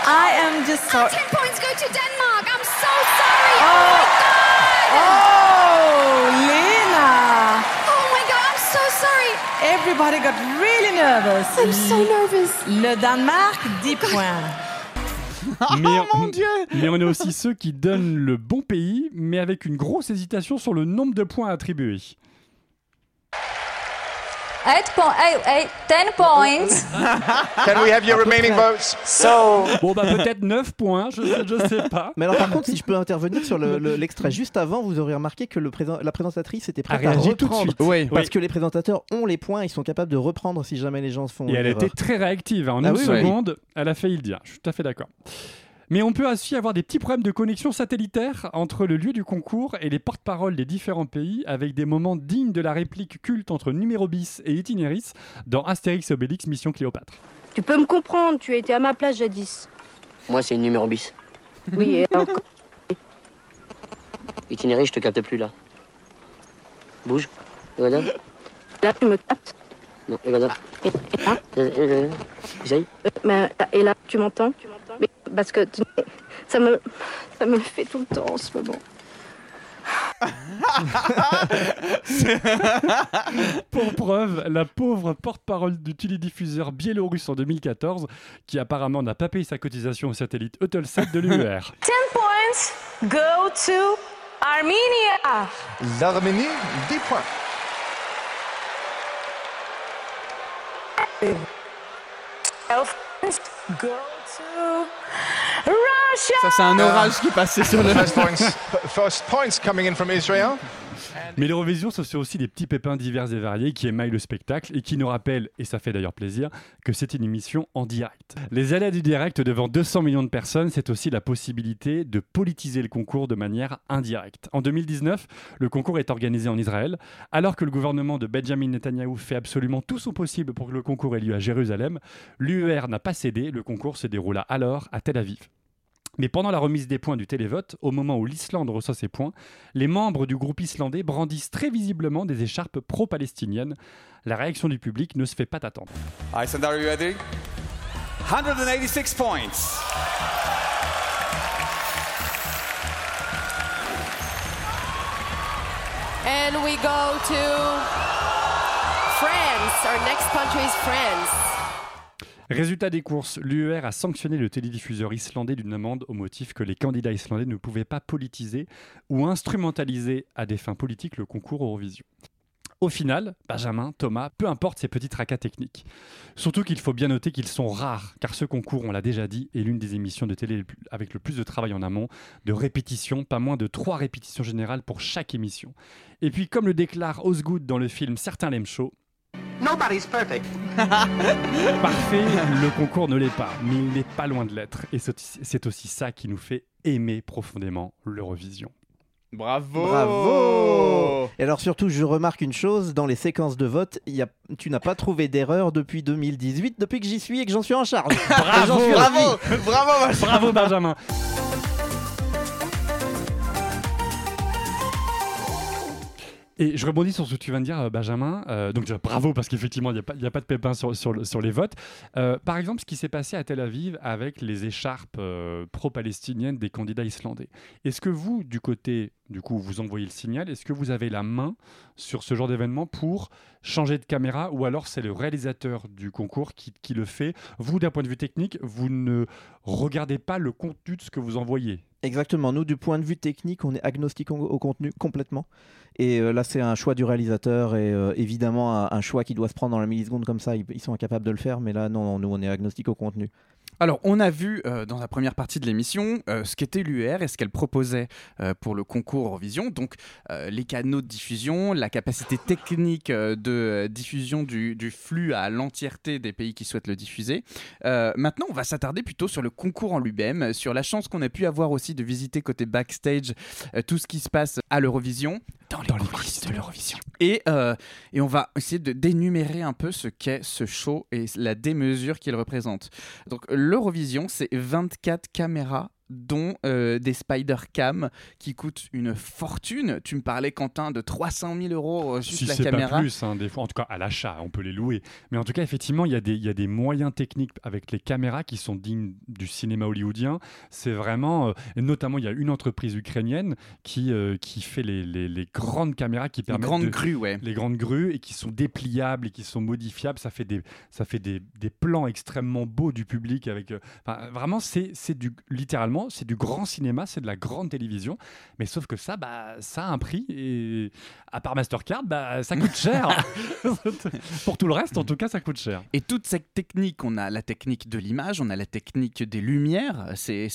I am just sorry. 10 points go to Denmark. I'm so sorry. Oh, Oh, Lena! Oh my god, I'm so sorry. Everybody got really nervous. I'm so nervous. Le Danemark, 10 points. Mais, Oh mon Dieu mais on a aussi ceux qui donnent le bon pays, mais avec une grosse hésitation sur le nombre de points attribués. 8 points, 10 points. Can we have your remaining votes? So, Bon, bah peut-être 9 points, je, je sais pas. Mais alors par contre, si je peux intervenir sur le- le- l'extrait juste avant, vous aurez remarqué que le présent- la présentatrice était prête A à réagi tout de reprendre. suite. Oui. Parce Oui. que les présentateurs ont les points, ils sont capables de reprendre si jamais les gens se font Et elle a été erreur. très réactive. hein. En Ah une oui, oui. seconde, elle a failli le dire. Je suis tout à fait d'accord. Mais on peut aussi avoir des petits problèmes de connexion satellitaire entre le lieu du concours et les porte-paroles des différents pays, avec des moments dignes de la réplique culte entre Numéro bis et Itinéris dans Astérix et Obélix Mission Cléopâtre. Tu peux me comprendre, tu étais à ma place jadis. moi, c'est une numéro bis. Oui, et alors, Itinéraire, je te capte plus là. Bouge. Regarde. là, tu me captes. Non. Et, et là, Essaye. euh, mais, et là, tu m'entends? Parce que ça me, ça me le fait tout le temps en ce moment. Pour preuve, la pauvre porte-parole du télédiffuseur biélorusse en 2014, qui apparemment n'a pas payé sa cotisation au satellite Eutelsat de l'UER. 10 points go to Armenia. L'Arménie, 10 points. 12 points go. Ça, c'est un orage qui passait sur le. First points, first points coming in from Israel. Mais l'Eurovision, ce sont aussi des petits pépins divers et variés qui émaillent le spectacle et qui nous rappellent, et ça fait d'ailleurs plaisir, que c'est une émission en direct. Les aléas du direct devant 200 millions de personnes, c'est aussi la possibilité de politiser le concours de manière indirecte. En 2019, le concours est organisé en Israël, alors que le gouvernement de Benjamin Netanyahu fait absolument tout son possible pour que le concours ait lieu à Jérusalem. L'UER n'a pas cédé, le concours se déroula alors à Tel Aviv. Mais pendant la remise des points du télévote, au moment où l'Islande reçoit ses points, les membres du groupe islandais brandissent très visiblement des écharpes pro-palestiniennes. La réaction du public ne se fait pas attendre. Iceland, are you ready? 186 points. And we go to France. Our next country is France. Résultat des courses, l'UER a sanctionné le télédiffuseur islandais d'une amende au motif que les candidats islandais ne pouvaient pas politiser ou instrumentaliser à des fins politiques le concours Eurovision. Au final, Benjamin, Thomas, peu importe ces petits tracas techniques. Surtout qu'il faut bien noter qu'ils sont rares, car ce concours, on l'a déjà dit, est l'une des émissions de télé avec le plus de travail en amont, de répétitions, pas moins de trois répétitions générales pour chaque émission. Et puis, comme le déclare Osgood dans le film Certains l'aiment chaud, Nobody's perfect. Parfait, le concours ne l'est pas, mais il n'est pas loin de l'être. Et c'est aussi- ça qui nous fait aimer profondément l'Eurovision. Bravo Bravo Et alors surtout, je remarque une chose, dans les séquences de vote, il y a, tu n'as pas trouvé d'erreur depuis 2018, depuis que j'y suis et que j'en suis en charge. Bravo suis Bravo. Bravo Benjamin. Bravo Benjamin Et je rebondis sur ce que tu viens de dire, euh, Benjamin. Euh, donc, bravo, parce qu'effectivement, il n'y a, pas- de pépin sur, sur, le- sur les votes. Euh, par exemple, ce qui s'est passé à Tel Aviv avec les écharpes pro-palestiniennes des candidats islandais. Est-ce que vous, du côté, du coup, vous envoyez le signal, est-ce que vous avez la main sur ce genre d'événement pour changer de caméra ou alors c'est le réalisateur du concours qui le fait? Vous, d'un point de vue technique, vous ne regardez pas le contenu de ce que vous envoyez? Exactement, nous du point de vue technique, on est agnostique au, contenu complètement. Et euh, là, c'est un choix du réalisateur et euh, évidemment un, choix qui doit se prendre dans la milliseconde comme ça. Ils, ils sont incapables de le faire, mais là, non, non, nous, on est agnostique au contenu. Alors, on a vu euh, dans la première partie de l'émission euh, ce qu'était l'UR et ce qu'elle proposait euh, pour le concours Eurovision. Donc, les canaux de diffusion, la capacité technique de diffusion du, du flux à l'entièreté des pays qui souhaitent le diffuser. Maintenant, on va s'attarder plutôt sur le concours en lui-même, sur la chance qu'on a pu avoir aussi de visiter côté backstage tout ce qui se passe à l'Eurovision. Dans les, coulisses de l'Eurovision. Et, euh, et on va essayer de d'énumérer un peu ce qu'est ce show et la démesure qu'il représente. Donc l'Eurovision, c'est 24 caméras dont euh, des spider cam qui coûtent une fortune. Tu me parlais, Quentin, de 300 000 euros euh, juste si la c'est caméra. pas plus, hein, des fois, en tout cas à l'achat, on peut les louer. Mais en tout cas, effectivement, il y, a des- il y a des moyens techniques avec les caméras qui sont dignes du cinéma hollywoodien. C'est vraiment, euh, et notamment, il y a une entreprise ukrainienne qui, euh, qui fait les, les- les grandes caméras qui permettent grandes de- grues, ouais. les grandes grues et qui sont dépliables et qui sont modifiables. Ça fait des, ça fait des, des plans extrêmement beaux du public avec. vraiment, c'est c'est du littéralement, c'est du grand cinéma, c'est de la grande télévision. Mais sauf que ça, bah, ça a un prix et à part Mastercard, bah, ça coûte cher. Pour tout le reste, en tout cas, ça coûte cher. Et toute cette technique, on a la technique de l'image, on a la technique des lumières, c'est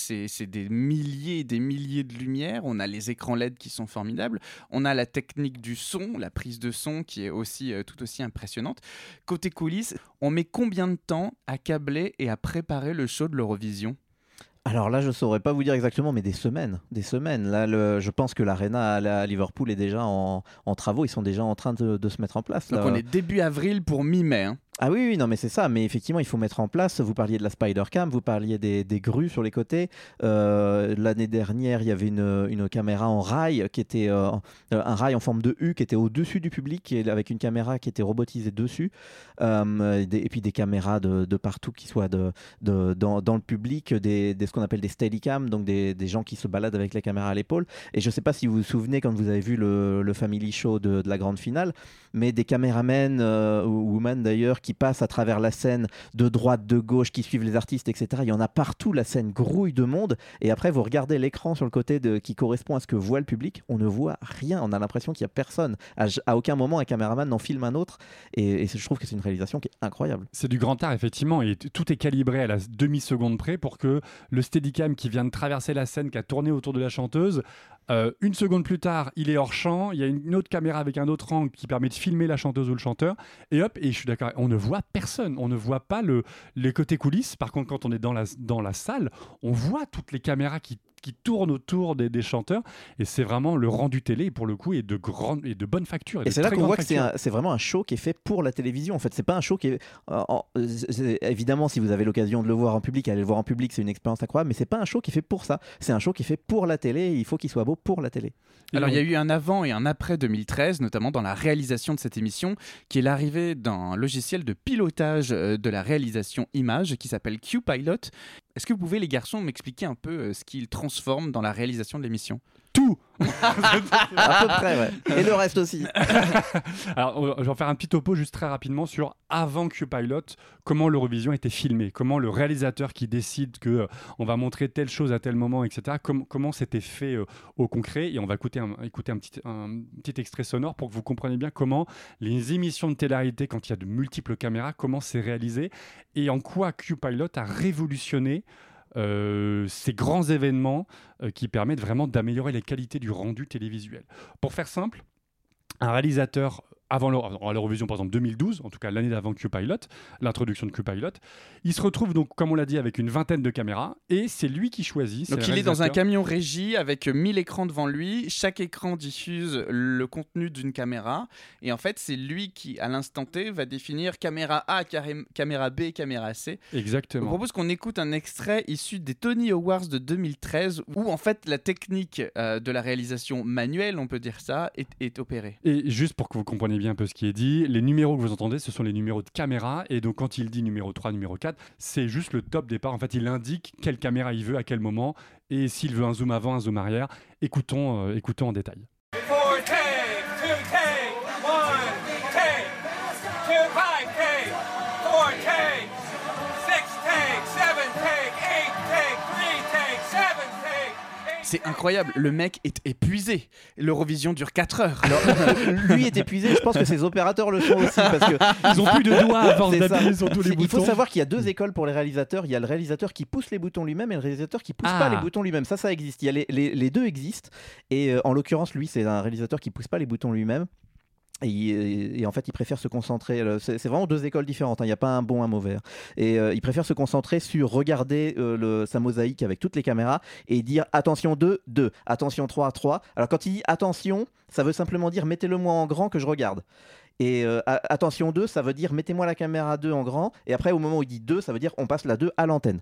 des milliers et des milliers de lumières, on a les écrans LED qui sont formidables, on a la technique du son, la prise de son qui est aussi euh, tout aussi impressionnante. Côté coulisses, on met combien de temps à câbler et à préparer le show de l'Eurovision? Alors là, je saurais pas vous dire exactement, mais des semaines, des semaines. Là, le- je pense que l'arena à, Liverpool est déjà en, en travaux. Ils sont déjà en train de, de se mettre en place. Donc on est début avril pour mi-mai. hein. Ah oui, oui, non, mais c'est ça. Mais effectivement, il faut mettre en place. Vous parliez de la Spider Cam, vous parliez des, grues sur les côtés. Euh, L'année dernière, il y avait une, une caméra en rail qui était euh, un rail en forme de U qui était au-dessus du public et avec une caméra qui était robotisée dessus. Euh, et puis des caméras de, de partout qui soient de, de- dans, dans le public, des, des- ce qu'on appelle des steadicam, donc des, des gens qui se baladent avec la caméra à l'épaule. Et je ne sais pas si vous vous souvenez quand vous avez vu le, le Family Show de, de la grande finale, mais des caméramens ou women d'ailleurs qui passent à travers la scène de droite, de gauche, qui suivent les artistes, etc. Il y en a partout, la scène grouille de monde. Et après, vous regardez l'écran sur le côté de, qui correspond à ce que voit le public, on ne voit rien. On a l'impression qu'il n'y a personne. À, aucun moment, un caméraman n'en filme un autre. Et, et je trouve que c'est une réalisation qui est incroyable. C'est du grand art, effectivement, et tout est calibré à la demi-seconde près pour que le steadicam qui vient de traverser la scène, qui a tourné autour de la chanteuse, Euh, une seconde plus tard, il est hors champ. Il y a une autre caméra avec un autre angle qui permet de filmer la chanteuse ou le chanteur. Et hop, et je suis d'accord, on ne voit personne. On ne voit pas le, les côtés coulisses. Par contre, quand on est dans la, dans la salle, on voit toutes les caméras qui, qui tournent autour des, des chanteurs. Et c'est vraiment le rendu télé, pour le coup, est de, grande, et de bonne facture. Et c'est là qu'on voit que c'est vraiment un show qui est fait pour la télévision. En fait, c'est pas un show qui est. euh, en- euh, évidemment, si vous avez l'occasion de le voir en public, allez le voir en public, c'est une expérience incroyable. Mais c'est pas un show qui est fait pour ça. C'est un show qui est fait pour la télé. Et il faut qu'il soit beau pour la télé. Alors il y a eu un avant et un après 2013, notamment dans la réalisation de cette émission, qui est l'arrivée d'un logiciel de pilotage euh, de la réalisation image qui s'appelle QPilot. Est-ce que vous pouvez les garçons m'expliquer un peu euh, ce qu'il transforme dans la réalisation de l'émission? Tout À peu près, ouais. Et le reste aussi. Alors, je vais en faire un petit topo juste très rapidement sur avant Q-Pilot, comment l'Eurovision était filmé, comment le réalisateur qui décide que euh, on va montrer telle chose à tel moment, etc., com- comment c'était fait euh, au concret. Et on va écouter, un, écouter un, petit, un petit extrait sonore pour que vous compreniez bien comment les émissions de télé-réalité, quand il y a de multiples caméras, comment c'est réalisé et en quoi Q-Pilot a révolutionné euh, ces grands événements euh, qui permettent vraiment d'améliorer les qualités du rendu télévisuel. Pour faire simple, un réalisateur avant l'Eurovision par exemple 2012, en tout cas l'année d'avant Q-Pilot, l'introduction de Q-Pilot, il se retrouve donc comme on l'a dit avec une vingtaine de caméras et c'est lui qui choisit. Donc il est dans un camion régie avec 1000 écrans devant lui. Chaque écran diffuse le contenu d'une caméra. Et en fait, c'est lui qui, à l'instant T, va définir caméra A, caméra B, caméra C. Je Exactement. propose qu'on écoute un extrait issu des Tony Awards de 2013 où en fait la technique euh, de la réalisation manuelle, on peut dire ça, est, est opérée. Et juste pour que vous compreniez un peu ce qui est dit, les numéros que vous entendez, ce sont les numéros de caméra. Et donc, quand il dit numéro 3, numéro 4, c'est juste le top départ. En fait, il indique quelle caméra il veut, à quel moment. Et s'il veut un zoom avant, un zoom arrière. Écoutons, euh, écoutons en détail. C'est incroyable, le mec est épuisé. L'Eurovision dure 4 heures. Alors, lui est épuisé, je pense que ses opérateurs le sont aussi parce que Ils ont plus de doigts à force d'appuyer sur tous les C'est- Il faut savoir qu'il y a deux écoles pour les réalisateurs. Il y a le réalisateur qui pousse les boutons lui-même et le réalisateur qui pousse Ah. pas les boutons lui-même. Ça, ça existe. Il y a les, les- les deux existent. Et euh, en l'occurrence, lui, c'est un réalisateur qui pousse pas les boutons lui-même. Et, en fait, il préfère se concentrer. le- C'est vraiment deux écoles différentes. hein. Il n'y a pas un bon, un mauvais. Et euh, il préfère se concentrer sur regarder euh, le, sa mosaïque avec toutes les caméras et dire attention 2, 2, attention 3, 3. Alors quand il dit attention, ça veut simplement dire mettez-le moi en grand que je regarde. Et euh, attention 2, ça veut dire mettez-moi la caméra 2 en grand. Et après, au moment où il dit 2, ça veut dire on passe la 2 à l'antenne.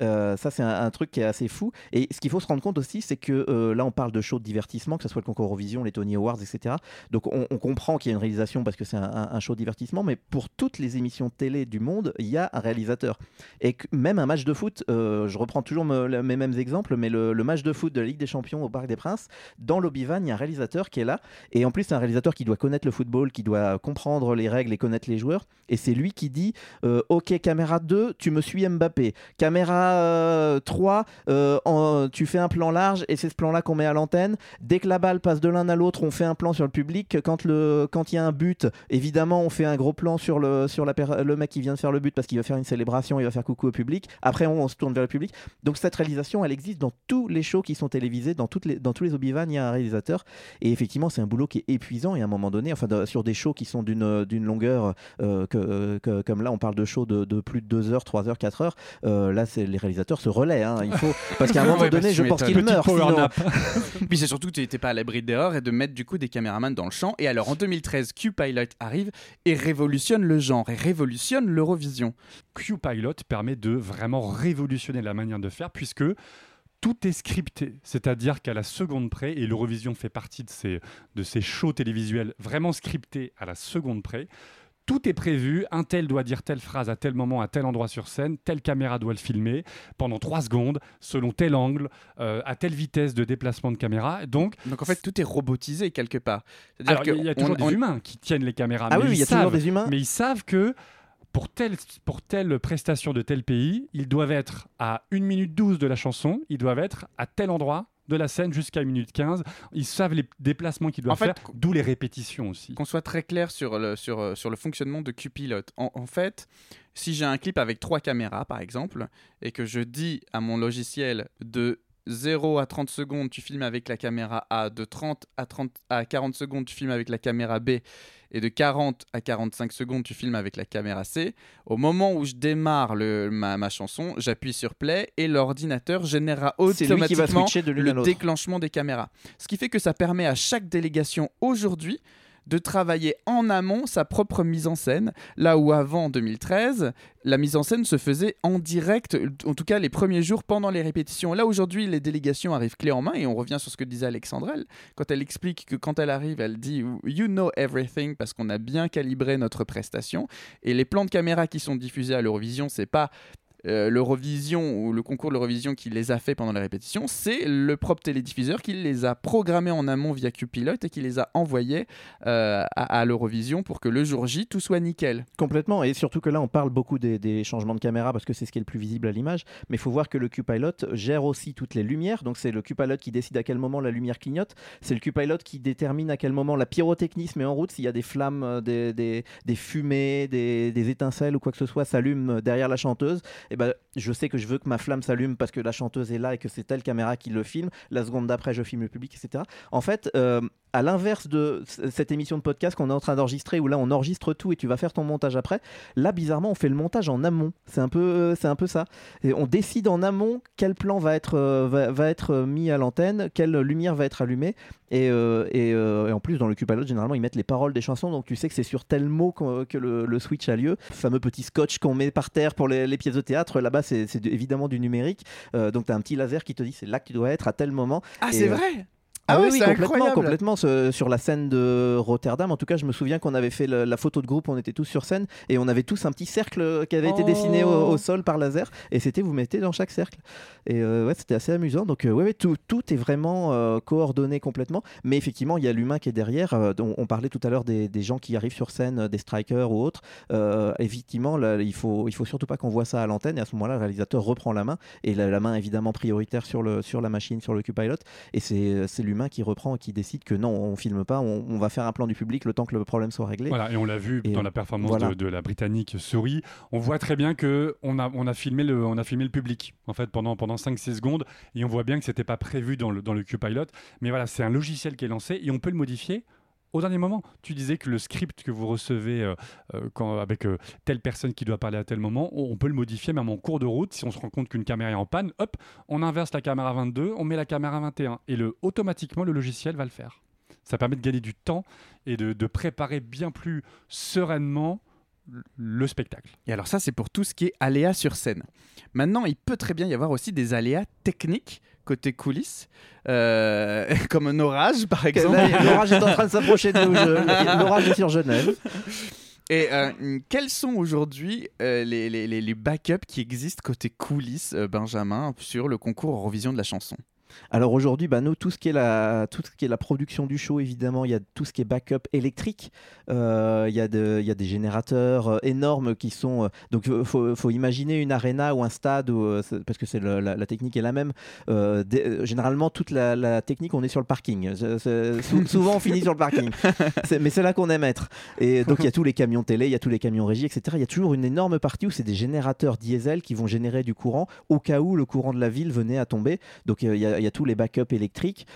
Euh, ça, c'est un, un truc qui est assez fou. Et ce qu'il faut se rendre compte aussi, c'est que euh, là, on parle de shows de divertissement, que ce soit le concours Eurovision, les Tony Awards, etc. Donc on, comprend qu'il y a une réalisation parce que c'est un, show de divertissement. Mais pour toutes les émissions télé du monde, il y a un réalisateur. Et même un match de foot, je reprends toujours mes mêmes exemples, mais le, le match de foot de la Ligue des Champions au Parc des Princes, dans l'Obivan, il y a un réalisateur qui est là. Et en plus, c'est un réalisateur qui doit connaître le football, qui doit comprendre les règles et connaître les joueurs. Et c'est lui qui dit euh, Ok, caméra 2, tu me suis Mbappé. Caméra euh, 3, euh, tu fais un plan large et c'est ce plan-là qu'on met à l'antenne. Dès que la balle passe de l'un à l'autre, on fait un plan sur le public. Quand le quand il y a un but, évidemment, on fait un gros plan sur le, sur le mec qui vient de faire le but parce qu'il va faire une célébration, il va faire coucou au public. Après, on, se tourne vers le public. Donc cette réalisation, elle existe dans tous les shows qui sont télévisés, dans, toutes les, dans tous les Obi-Wan, il y a un réalisateur. Et effectivement, c'est un boulot qui est épuisant. Et à un moment donné, enfin, sur des shows qui sont d'une d'une longueur, euh, que, que- comme là, on parle de shows de, de plus de 2 heures, 3 heures, 4 heures. euh, là, c'est les réalisateurs se relaient. hein. Il faut, parce qu'à un moment Ouais, donné, je pense qu'ils meurent. Puis c'est surtout que tu n'étais pas à l'abri d'erreurs et de mettre du coup des caméramans dans le champ. Et alors en 2013, Q-Pilot arrive et révolutionne le genre et révolutionne l'Eurovision. Q-Pilot permet de vraiment révolutionner la manière de faire puisque tout est scripté, c'est-à-dire qu'à la seconde près, et l'Eurovision fait partie de ces, de ces shows télévisuels vraiment scriptés à la seconde près, tout est prévu, un tel doit dire telle phrase à tel moment, à tel endroit sur scène, telle caméra doit le filmer pendant trois secondes, selon tel angle, euh, à telle vitesse de déplacement de caméra. Donc, Donc en fait, tout est robotisé quelque part. Alors, il y a- il y a toujours on- des on- humains qui tiennent les caméras. Ah mais oui, il y a toujours des humains. Mais ils savent que pour telle, pour telle prestation de tel pays, ils doivent être à 1 minute 12 de la chanson, ils doivent être à tel endroit de la scène jusqu'à 1 minute 15. Ils savent les déplacements qu'ils doivent En fait, faire, d'où les répétitions aussi. Qu'on soit très clair sur le, sur, euh, sur le fonctionnement de Q-Pilot. En, en fait, si j'ai un clip avec trois caméras, par exemple, et que je dis à mon logiciel de 0 à 30 secondes, tu filmes avec la caméra A. De 30 à, 30 à 40 secondes, tu filmes avec la caméra B. Et de 40 à 45 secondes, tu filmes avec la caméra C. Au moment où je démarre le, ma, ma chanson, j'appuie sur play et l'ordinateur générera automatiquement de le déclenchement des caméras. Ce qui fait que ça permet à chaque délégation aujourd'hui de travailler en amont sa propre mise en scène, là où avant 2013, la mise en scène se faisait en direct, en tout cas les premiers jours pendant les répétitions. Là aujourd'hui, les délégations arrivent clé en main et on revient sur ce que disait Alexandrelle quand elle explique que quand elle arrive, elle dit You know everything parce qu'on a bien calibré notre prestation et les plans de caméra qui sont diffusés à l'Eurovision, c'est pas euh, l'Eurovision ou le concours de l'Eurovision qui les a fait pendant les répétitions, c'est le propre télédiffuseur qui les a programmés en amont via Qpilot et qui les a envoyés euh, à, l'Eurovision pour que le jour J tout soit nickel. Complètement, et surtout que là on parle beaucoup des, changements de caméra parce que c'est ce qui est le plus visible à l'image, mais il faut voir que le Q-Pilot gère aussi toutes les lumières, donc c'est le Q-Pilot qui décide à quel moment la lumière clignote, c'est le Q-Pilot qui détermine à quel moment la pyrotechnie se met en route, s'il y a des flammes, euh, des, fumées, des, des étincelles ou quoi que ce soit s'allume derrière la chanteuse, et ben je sais que je veux que ma flamme s'allume parce que la chanteuse est là et que c'est telle caméra qui le filme, la seconde d'après je filme le public, etc. En fait, euh, à l'inverse de cette émission de podcast qu'on est en train d'enregistrer, où là on enregistre tout et tu vas faire ton montage après, là bizarrement on fait le montage en amont. C'est un peu, c'est un peu ça. Et on décide en amont quel plan va être, euh, va, être euh, mis à l'antenne, quelle lumière va être allumée. Et, euh, euh, en plus dans le Cupalot généralement ils mettent les paroles des chansons, donc tu sais que c'est sur tel mot que le, switch a lieu. Fameux petit scotch qu'on met par terre pour les pièces de théâtre, là-bas c'est c'est de- évidemment du numérique. Euh, donc tu as un petit laser qui te dit c'est là que tu dois être à tel moment. Ah, c'est euh, vrai? Ah, oui, ouais, oui, c'est complètement, complètement. ce- sur la scène de Rotterdam, en tout cas, je me souviens qu'on avait fait le- la photo de groupe, on était tous sur scène et on avait tous un petit cercle qui avait été Oh. dessiné au, au sol par laser et c'était vous mettez dans chaque cercle. Et euh, ouais, c'était assez amusant. Donc euh, ouais, ouais, tout, tout est vraiment euh, coordonné complètement. Mais effectivement, il y a l'humain qui est derrière. Euh, dont on parlait tout à l'heure des, des gens qui arrivent sur scène, euh, des strikers ou autres. Euh, effectivement, là, il faut, il faut surtout pas qu'on voit ça à l'antenne. Et à ce moment-là, le réalisateur reprend la main et la, la main évidemment prioritaire sur le sur la machine, sur le Q-Pilot. Et c'est c'est qui reprend et qui décide que non, on filme pas, on, on va faire un plan du public le temps que le problème soit réglé. Voilà, et on l'a vu Et dans la performance voilà. de, de la britannique Souris. On voit très bien que on a, on a, filmé, le, on a filmé le public en fait pendant, pendant 5-6 secondes et on voit bien que c'était pas prévu dans le, dans le Q-Pilot. Mais voilà, c'est un logiciel qui est lancé et on peut le modifier. Au dernier moment, tu disais que le script que vous recevez euh, euh, avec euh, telle personne qui doit parler à tel moment, on, peut le modifier même en cours de route. Si on se rend compte qu'une caméra est en panne, hop, on inverse la caméra 22, on met la caméra 21 et le, automatiquement le logiciel va le faire. Ça permet de gagner du temps et de, de préparer bien plus sereinement le- le spectacle. Et alors ça, c'est pour tout ce qui est aléas sur scène. Maintenant, il peut très bien y avoir aussi des aléas techniques côté coulisses, euh, comme un orage par exemple. L'orage est en train de s'approcher de nous. L'orage est sur Genève. Et euh, quels sont aujourd'hui euh, les, les, les- backups qui existent côté coulisses, Benjamin, sur le concours Eurovision de la chanson? Alors aujourd'hui, bah, nous, tout ce, qui est la, tout ce qui est la production du show, évidemment, il y a tout ce qui est backup électrique. Euh, Il y, a de- il y a des générateurs euh, énormes qui sont. euh, donc il faut, faut imaginer une arena ou un stade, où, parce que c'est la, la technique est la même. Euh, généralement, toute la, la technique, on est sur le parking. Souvent, on finit sur le parking. Mais c'est là qu'on aime être. Et donc il y a tous les camions télé, il y a tous les camions régie, etc. Il y a toujours une énorme partie où c'est des générateurs diesel qui vont générer du courant au cas où le courant de la ville venait à tomber. Donc il y, a- y a tous les backups électriques.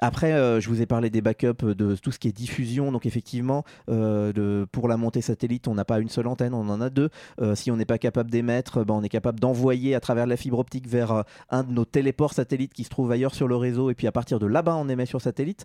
Après, euh, je vous ai parlé des backups de tout ce qui est diffusion. Donc, effectivement, euh, de- pour la montée satellite, on n'a pas une seule antenne, on en a deux. Euh, si on n'est pas capable d'émettre, ben, on est capable d'envoyer à travers la fibre optique vers un de nos téléports satellites qui se trouve ailleurs sur le réseau. Et puis, à partir de là-bas, on émet sur satellite.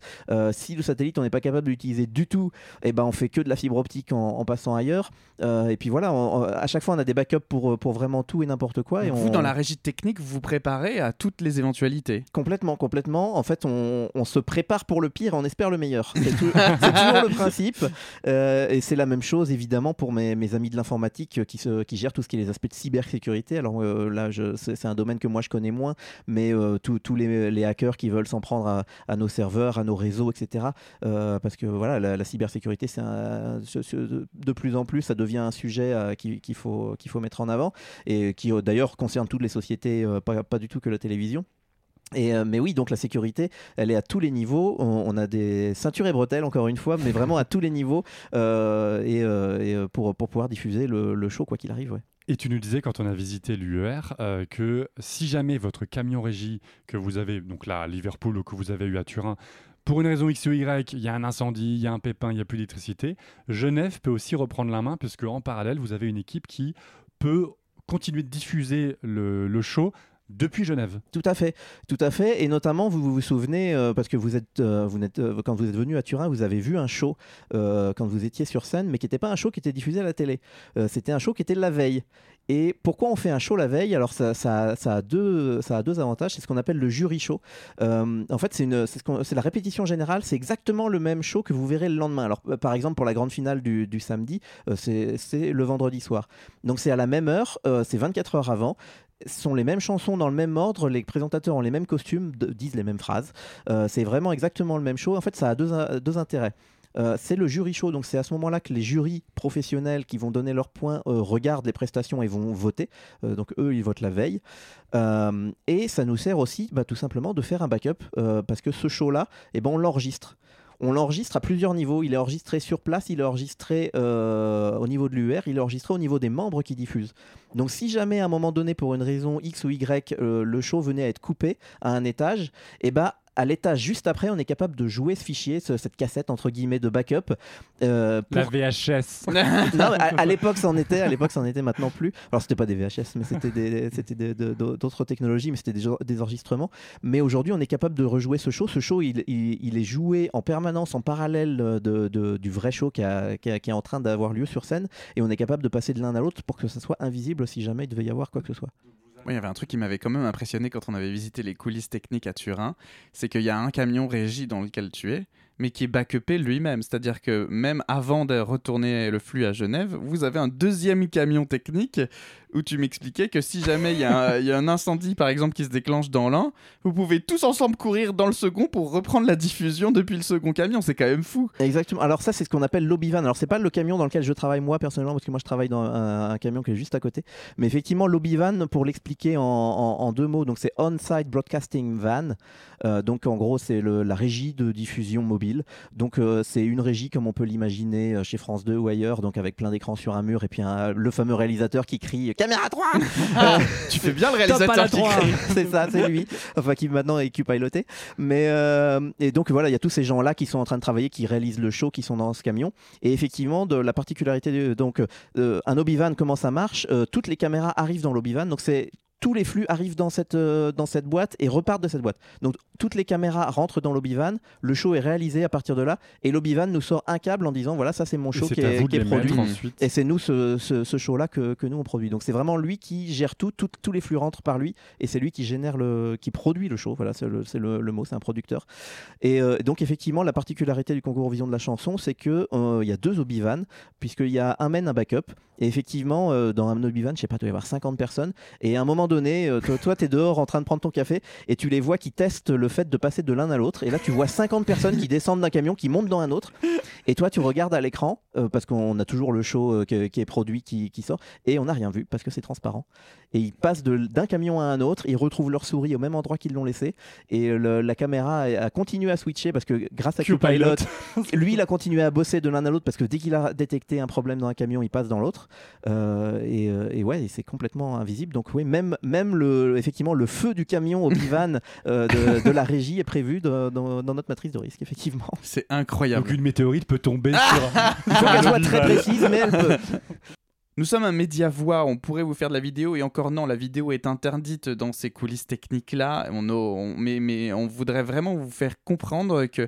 Si le satellite, on n'est pas capable de l'utiliser du tout, et ben, on fait que de la fibre optique en, en passant ailleurs. Et puis voilà, on- on- à chaque fois, on a des backups pour, pour vraiment tout et n'importe quoi. Et Vous, on... dans la régie technique, vous vous préparez à toutes les éventualités? Complètement, complètement. En fait, on, on se prépare pour le pire on espère le meilleur. C'est tou- c'est toujours le principe. Euh, et c'est la même chose, évidemment, pour mes, mes amis de l'informatique euh, qui, se- qui gèrent tout ce qui est les aspects de cybersécurité. Alors euh, là, c'est un domaine que moi je connais moins, mais euh, tous les, les hackers qui veulent s'en prendre à, à nos serveurs, à nos réseaux, etc. Parce que voilà, la, la cybersécurité, c'est de plus en plus, ça devient un sujet qui- qu'il faut, qu'il faut mettre en avant et qui d'ailleurs concerne toutes les sociétés, pas, pas du tout que la télévision. Euh, mais oui, donc la sécurité, elle est à tous les niveaux. On, a des ceintures et bretelles, encore une fois, mais vraiment à tous les niveaux euh, et, euh, pour, pouvoir diffuser le, show, quoi qu'il arrive. Et tu nous disais quand on a visité l'UER que si jamais votre camion régie que vous avez, donc là à Liverpool ou que vous avez eu à Turin, pour une raison X ou Y, il y a un incendie, il y a un pépin, il n'y a plus d'électricité, Genève peut aussi reprendre la main puisque en parallèle, vous avez une équipe qui peut continuer de diffuser le, le show depuis Genève. Tout à fait, tout à fait, et notamment vous vous, souvenez euh, parce que vous êtes, euh, vous n'êtes, euh, quand vous êtes venu à Turin, vous avez vu un show quand vous étiez sur scène, mais qui n'était pas un show qui était diffusé à la télé. C'était un show qui était la veille. Et pourquoi on fait un show la veille? Alors ça, a deux, ça a deux avantages. C'est ce qu'on appelle le jury show. En fait, c'est la répétition générale. C'est exactement le même show que vous verrez le lendemain. Alors par exemple pour la grande finale du, samedi, c'est le vendredi soir. Donc c'est à la même heure, euh, c'est 24 heures avant sont les mêmes chansons dans le même ordre, les présentateurs ont les mêmes costumes, disent les mêmes phrases. Euh, c'est vraiment exactement le même show. En fait, ça a deux, in- deux intérêts. Euh, c'est le jury show, donc c'est à ce moment-là que les jurys professionnels qui vont donner leurs points euh, regardent les prestations et vont voter. Euh, donc eux, ils votent la veille. Euh, et ça nous sert aussi bah, tout simplement de faire un backup, euh, parce que ce show-là, eh ben, on l'enregistre. On l'enregistre à plusieurs niveaux. Il est enregistré sur place, il est enregistré euh, au niveau de l'UR, il est enregistré au niveau des membres qui diffusent. Donc si jamais à un moment donné, pour une raison X ou Y, euh, le show venait à être coupé à un étage, et ben à l'étage juste après, on est capable de jouer ce fichier, ce- cette cassette entre guillemets de backup. euh, La VHS. non, à, à l'époque, ça en était. À l'époque, ça en était. Maintenant plus. Alors, c'était pas des VHS, mais c'était d'autres technologies, mais c'était des, des enregistrements. Mais aujourd'hui, on est capable de rejouer ce show. Ce show, il, il- il est joué en permanence, en parallèle de, de- du vrai show qui, a- qui a- qui est en train d'avoir lieu sur scène, et on est capable de passer de l'un à l'autre pour que ça soit invisible si jamais il devait y avoir quoi que ce soit. Il y avait un truc qui m'avait quand même impressionné quand on avait visité les coulisses techniques à Turin, c'est qu'il y a un camion régie dans lequel tu es, mais qui est backupé lui-même. C'est-à-dire que même avant de retourner le flux à Genève, vous avez un deuxième camion technique où tu m'expliquais que si jamais il y, a un- incendie, par exemple, qui se déclenche dans l'un, vous pouvez tous ensemble courir dans le second pour reprendre la diffusion depuis le second camion. C'est quand même fou. Exactement. Alors ça, c'est ce qu'on appelle l'Obivan. Alors c'est pas le camion dans lequel je travaille moi personnellement, parce que moi je travaille dans un, camion qui est juste à côté. Mais effectivement, l'Obivan, pour l'expliquer en, deux mots, donc c'est On-Site Broadcasting Van. Euh, donc en gros, c'est la régie de diffusion mobile. Donc euh, c'est une régie comme on peut l'imaginer euh, chez France 2 ou ailleurs, donc avec plein d'écrans sur un mur et puis le fameux réalisateur qui crie caméra 3 Tu fais bien le réalisateur qui c'est ça, c'est lui. Enfin, qui maintenant est Q-piloté. Mais euh, et donc voilà, il y a tous ces gens-là qui sont en train de travailler, qui réalisent le show, qui sont dans ce camion. Et effectivement, de la particularité, de- donc euh, un Obi-Wan, comment ça marche Euh, Toutes les caméras arrivent dans l'Obi-Wan, donc c'est tous les flux arrivent dans cette, euh, dans cette boîte et repartent de cette boîte. Donc toutes les caméras rentrent dans l'Obi-Wan, le show est réalisé à partir de là, et l'Obi-Wan nous sort un câble en disant voilà, ça c'est mon show qui est, qui est produit. ensuite. Et c'est nous ce, ce- ce show-là que, que nous on produit. Donc c'est vraiment lui qui gère tout, tout- tous les flux rentrent par lui, et c'est lui qui génère le, qui produit le show. Voilà, c'est le, le- le mot, c'est un producteur. Et euh, donc effectivement, la particularité du concours Vision de la chanson, c'est que euh, il y a deux Obi-Wan, puisqu'il y a un main, un backup. Et effectivement, euh, dans un Obi-Wan, je sais pas, il doit y avoir 50 personnes. Et à un moment donné, euh, toi, tu es dehors en train de prendre ton café, et tu les vois qui testent le fait de passer de l'un à l'autre. Et là, tu vois 50 personnes qui descendent d'un camion, qui montent dans un autre. Et toi, tu regardes à l'écran, euh, parce qu'on a toujours le show euh, qui est produit, qui, qui sort, et on n'a rien vu, parce que c'est transparent. Et ils passent d'un camion à un autre, ils retrouvent leur souris au même endroit qu'ils l'ont laissé, et le- la caméra a, a continué à switcher, parce que grâce à. Q-Pilot, lui, il a continué à bosser de l'un à l'autre, parce que dès qu'il a détecté un problème dans un camion, il passe dans l'autre. Euh, et, euh, et ouais, c'est complètement invisible. Donc oui, même, même le, effectivement, le feu du camion au bivan euh, de, de la régie est prévu de- dans, dans notre matrice de risque, effectivement. C'est incroyable. Donc une météorite peut tomber sur. Il faut qu'elle soit très précise, mais elle peut. Nous sommes un média voix, on pourrait vous faire de la vidéo et encore non, la vidéo est interdite dans ces coulisses techniques là. On, a- on- mais, mais on voudrait vraiment vous faire comprendre que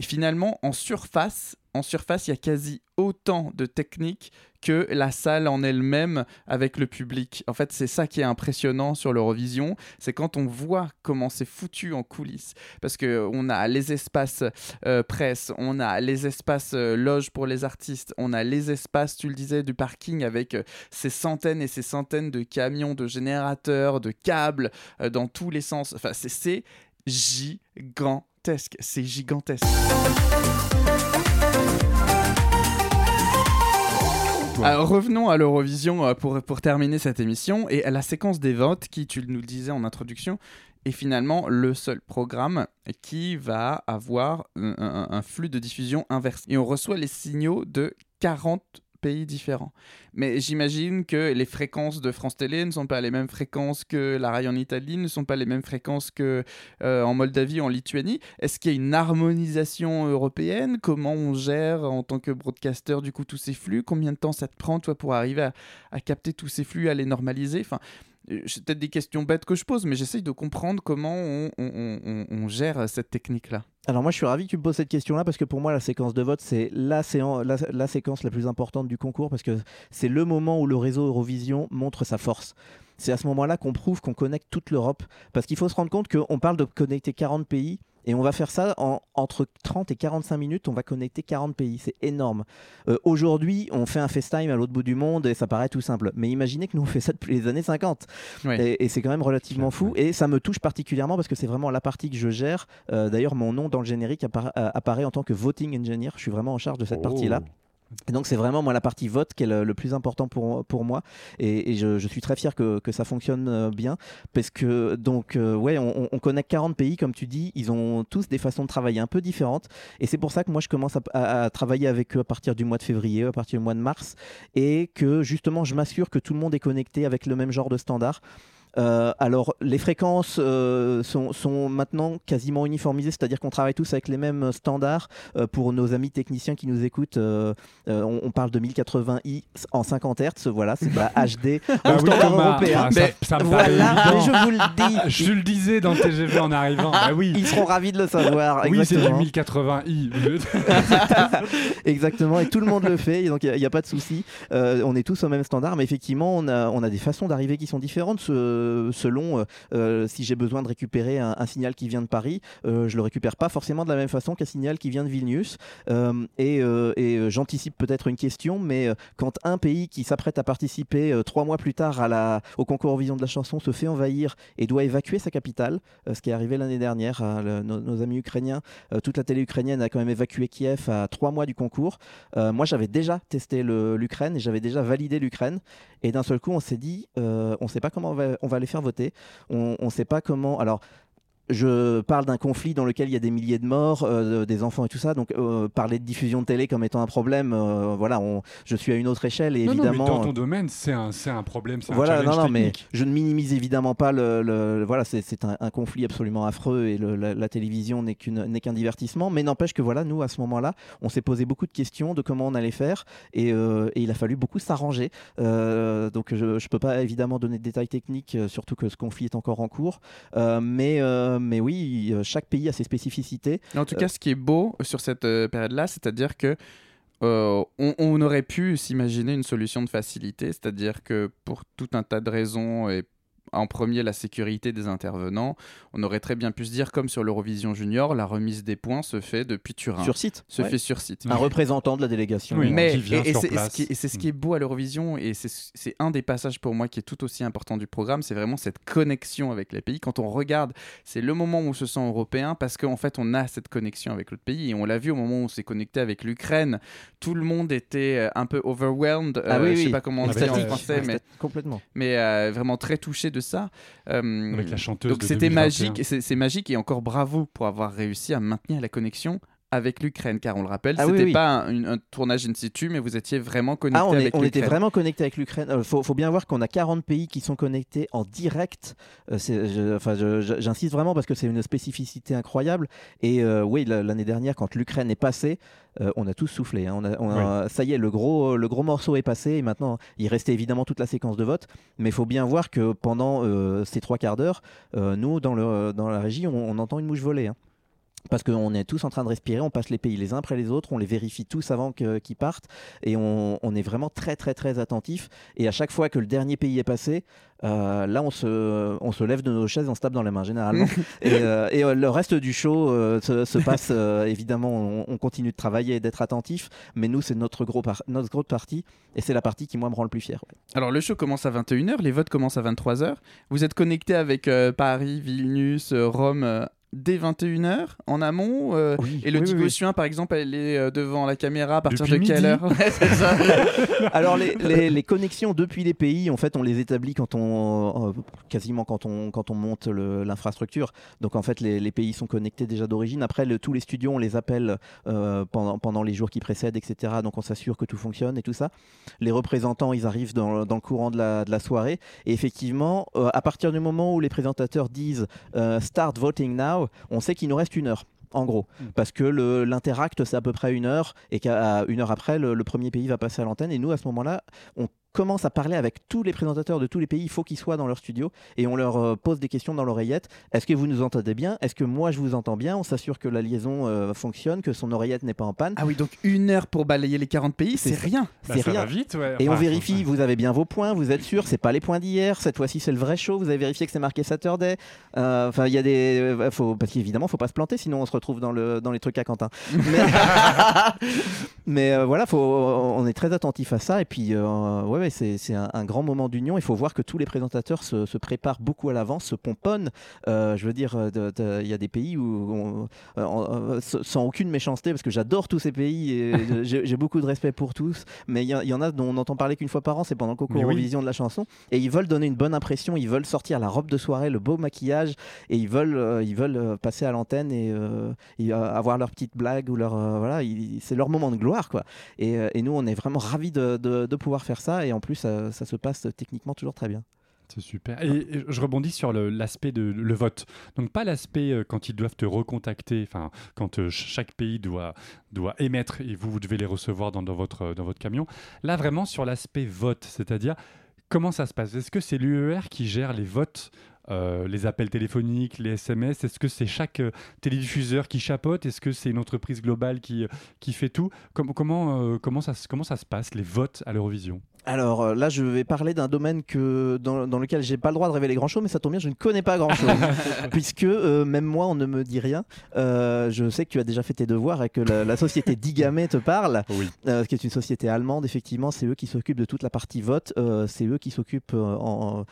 finalement en surface, en surface, il y a quasi autant de techniques que la salle en elle-même avec le public. En fait, c'est ça qui est impressionnant sur l'Eurovision, c'est quand on voit comment c'est foutu en coulisses. Parce que on a les espaces euh, presse, on a les espaces euh, loges pour les artistes, on a les espaces, tu le disais, du parking avec euh, ces centaines et ces centaines de camions, de générateurs, de câbles dans tous les sens. Enfin, c'est gigantesque. C'est gigantesque. Revenons à l'Eurovision euh, pour, pour terminer cette émission et à la séquence des votes qui, tu nous le disais en introduction, est finalement le seul programme qui va avoir un, un- un flux de diffusion inversé. Et on reçoit les signaux de 40 pays différents. Mais j'imagine que les fréquences de France Télé ne sont pas les mêmes fréquences que la RAI en Italie, ne sont pas les mêmes fréquences que euh, en Moldavie, en Lituanie. Est-ce qu'il y a une harmonisation européenne? Comment on gère en tant que broadcaster du coup tous ces flux? Combien de temps ça te prend toi pour arriver à, capter tous ces flux, à les normaliser? Enfin, euh, c'est peut-être des questions bêtes que je pose, mais j'essaye de comprendre comment on gère cette technique-là. Alors moi je suis ravi que tu me poses cette question-là parce que pour moi la séquence de vote c'est la, séquence la plus importante du concours parce que c'est le moment où le réseau Eurovision montre sa force. C'est à ce moment-là qu'on prouve qu'on connecte toute l'Europe parce qu'il faut se rendre compte qu'on parle de connecter 40 pays et on va faire ça en entre 30 et 45 minutes, on va connecter 40 pays, c'est énorme. Euh, Aujourd'hui, on fait un FaceTime à l'autre bout du monde et ça paraît tout simple. Mais imaginez que nous on fait ça depuis les années 50. Ouais. Et, et c'est quand même relativement fou. Et ça me touche particulièrement parce que c'est vraiment la partie que je gère. Euh, D'ailleurs, mon nom dans le générique appara- euh, apparaît en tant que voting engineer. Je suis vraiment en charge de cette Oh. partie-là. Donc c'est vraiment moi la partie vote qui est le, plus important pour, pour moi. Et, je, suis très fier que, que ça fonctionne euh, bien. Parce que donc euh, ouais on, on- on connecte 40 pays comme tu dis. Ils ont tous des façons de travailler un peu différentes. Et c'est pour ça que moi je commence à, à- à travailler avec eux à partir du mois de février à partir du mois de mars. Et que justement je m'assure que tout le monde est connecté avec le même genre de standard euh, alors, les fréquences euh, sont, sont maintenant quasiment uniformisées, c'est-à-dire qu'on travaille tous avec les mêmes standards. Euh, pour nos amis techniciens qui nous écoutent, on, on parle de 1080i en 50 Hz, voilà, c'est la HD Bah oui, européen. Ah, ça- ça me voilà, mais je vous le dis. Je le disais dans le TGV en arrivant. Bah oui. Ils seront ravis de le savoir. Oui, c'est du exactement. 1080i. Exactement, et tout le monde le fait, donc il n'y a, pas de souci. On est tous au même standard, mais effectivement, on a, on a des façons d'arriver qui sont différentes selon euh, euh, si j'ai besoin de récupérer un, signal qui vient de Paris, euh, je le récupère pas forcément de la même façon qu'un signal qui vient de Vilnius. Euh, et euh, euh, j'anticipe peut-être une question, mais euh, quand un pays qui s'apprête à participer euh, trois mois plus tard au concours Vision de la chanson se fait envahir et doit évacuer sa capitale, euh, ce qui est arrivé l'année dernière à le- nos, amis ukrainiens, euh, toute la télé ukrainienne a quand même évacué Kiev à trois mois du concours. Euh, moi, j'avais déjà testé l'Ukraine et j'avais déjà validé l'Ukraine. Et d'un seul coup, on s'est dit, euh, on ne sait pas comment on va, va les faire voter. On ne sait pas comment. Alors. Je parle d'un conflit dans lequel il y a des milliers de morts, euh, des enfants et tout ça. Donc, euh, parler de diffusion de télé comme étant un problème, euh, voilà, on, je suis à une autre échelle et Non, non, évidemment. mais dans ton domaine, c'est un, problème, c'est un Voilà, challenge non, non, mais je ne minimise évidemment pas le. le- voilà, c'est un, un conflit absolument affreux et le- la, la télévision n'est qu'un divertissement. Mais n'empêche que voilà, nous, à ce moment-là, on s'est posé beaucoup de questions de comment on allait faire et, et il a fallu beaucoup s'arranger. Donc, je ne peux pas évidemment donner de détails techniques, surtout que ce conflit est encore en cours. Mais, euh, mais oui, euh, chaque pays a ses spécificités. En tout Euh, cas, ce qui est beau sur cette euh, période-là, c'est-à-dire que euh, on, on aurait pu s'imaginer une solution de facilité, c'est-à-dire que pour tout un tas de raisons et en premier la sécurité des intervenants, on aurait très bien pu se dire comme sur l'Eurovision Junior, la remise des points se fait depuis Turin. Sur site, Se ouais. fait sur site. Un représentant de la délégation. mais qui vient et, et sur c'est et ce place. qui, et c'est ce qui est beau à l'Eurovision et c'est un des passages pour moi qui est tout aussi important du programme, c'est vraiment cette connexion avec les pays. Quand on regarde, c'est le moment où on se sent européen parce qu'en fait on a cette connexion avec l'autre pays et on l'a vu au moment où on s'est connecté avec l'Ukraine, tout le monde était euh, un peu overwhelmed. Ah euh, oui, je sais oui. pas comment on dit en français, mais Complètement. mais euh, vraiment très touché de ça. Euh, Avec la chanteuse Donc c'était 2021. magique, et c'est c'est magique et encore bravo pour avoir réussi à maintenir la connexion avec l'Ukraine, car on le rappelle, Ah c'était oui. pas un, tournage in situ, mais vous étiez vraiment connecté Ah, on, est- avec on était l'Ukraine. vraiment connecté avec l'Ukraine. Il faut, faut bien voir qu'on a 40 pays qui sont connectés en direct. Euh, je- enfin, J'insiste vraiment parce que c'est une spécificité incroyable. Et euh, oui, la- l'année dernière, quand l'Ukraine est passée, euh, on a tous soufflé. hein. On a- on a- Ça y est, le gros, le gros morceau est passé. Et maintenant, il restait évidemment toute la séquence de vote. Mais il faut bien voir que pendant euh, ces trois quarts d'heure, euh, nous, dans, le, dans la régie, on, on entend une mouche voler. hein. Parce qu'on est tous en train de respirer, on passe les pays les uns après les autres, on les vérifie tous avant qu'ils partent, et on, on est vraiment très très très attentif. Et à chaque fois que le dernier pays est passé, euh, là on se, on se lève de nos chaises, on se tape dans les mains généralement. et euh, et, euh, le reste du show se, se passe, évidemment, on, on continue de travailler et d'être attentif, mais nous c'est notre, gros par- notre grosse partie, et c'est la partie qui moi me rend le plus fier. ouais. Alors le show commence à 21h, les votes commencent à 23h. Vous êtes connecté avec Paris, Vilnius, Rome dès 21h en amont euh, Et le oui, Digo oui, par exemple, elle est euh, devant la caméra à partir Depuis de quelle midi. heure? Ouais, ça. Alors les, les- les connexions depuis les pays, en fait, on les établit quand on euh, quasiment quand on quand on monte l'infrastructure. Donc en fait, les, les pays sont connectés déjà d'origine. Après, le- tous les studios, on les appelle euh, pendant pendant les jours qui précèdent, etc. Donc on s'assure que tout fonctionne et tout ça. Les représentants, ils arrivent dans, dans le courant de la, de la soirée. Et effectivement, à partir du moment où les présentateurs disent Start voting now, on sait qu'il nous reste une heure. En gros, parce que l'interact c'est à peu près une heure et qu'à une heure après le, le premier pays va passer à l'antenne et nous à ce moment-là on commence à parler avec tous les présentateurs de tous les pays, il faut qu'ils soient dans leur studio et on leur euh, pose des questions dans l'oreillette. Est-ce que vous nous entendez bien? Est-ce que moi je vous entends bien? On s'assure que la liaison euh, fonctionne, que son oreillette n'est pas en panne. Ah oui, donc une heure pour balayer les 40 pays, c'est rien. C'est rien. Et on vérifie, vous avez bien vos points, vous êtes sûr, c'est pas les points d'hier, cette fois-ci c'est le vrai show, vous avez vérifié que c'est marqué Saturday. Euh, Enfin, il y a des. Faut, parce qu'évidemment, faut pas se planter, sinon on se retrouve dans, le, dans les trucs à Quentin. Mais, mais, euh, voilà, faut, on est très attentif à ça. Et puis, euh, ouais, ouais, c'est un, un grand moment d'union. Il faut voir que tous les présentateurs se, se préparent beaucoup à l'avance, se pomponnent. Euh, je veux dire, euh, il y a des pays où, on- euh, on- sans aucune méchanceté, parce que j'adore tous ces pays et j'ai beaucoup de respect pour tous, mais il y, en a dont on n'entend parler qu'une fois par an, c'est pendant le concours Mais oui. Eurovision de la chanson, et ils veulent donner une bonne impression, ils veulent sortir la robe de soirée, le beau maquillage, et ils veulent, euh, ils veulent passer à l'antenne et, euh, et, avoir leur petite blague ou leur, voilà, c'est leur moment de gloire, quoi. Et, et nous, on est vraiment ravis de, de- de pouvoir faire ça, et en plus, ça, se passe techniquement toujours très bien. C'est super. Et et je rebondis sur l'aspect de le vote. Donc pas l'aspect euh, quand ils doivent te recontacter, enfin quand euh, ch- chaque pays doit doit émettre et vous vous devez les recevoir dans, votre dans votre camion. Là vraiment sur l'aspect vote, c'est-à-dire comment ça se passe? Est-ce que c'est l'UER qui gère les votes euh, les appels téléphoniques, les SMS, est-ce que c'est chaque télédiffuseur qui chapeaute? Est-ce que c'est une entreprise globale qui, qui fait tout? Com- comment, comment, ça, comment ça se passe, les votes à l'Eurovision? Alors euh, là, je vais parler d'un domaine que, dans, dans lequel j'ai pas le droit de révéler grand chose, mais ça tombe bien, je ne connais pas grand chose. puisque euh, même moi, on ne me dit rien. Euh, je sais que tu as déjà fait tes devoirs et que la, la société Digamé te parle, euh, qui est une société allemande, effectivement, c'est eux qui s'occupent de toute la partie vote, c'est eux qui s'occupent en.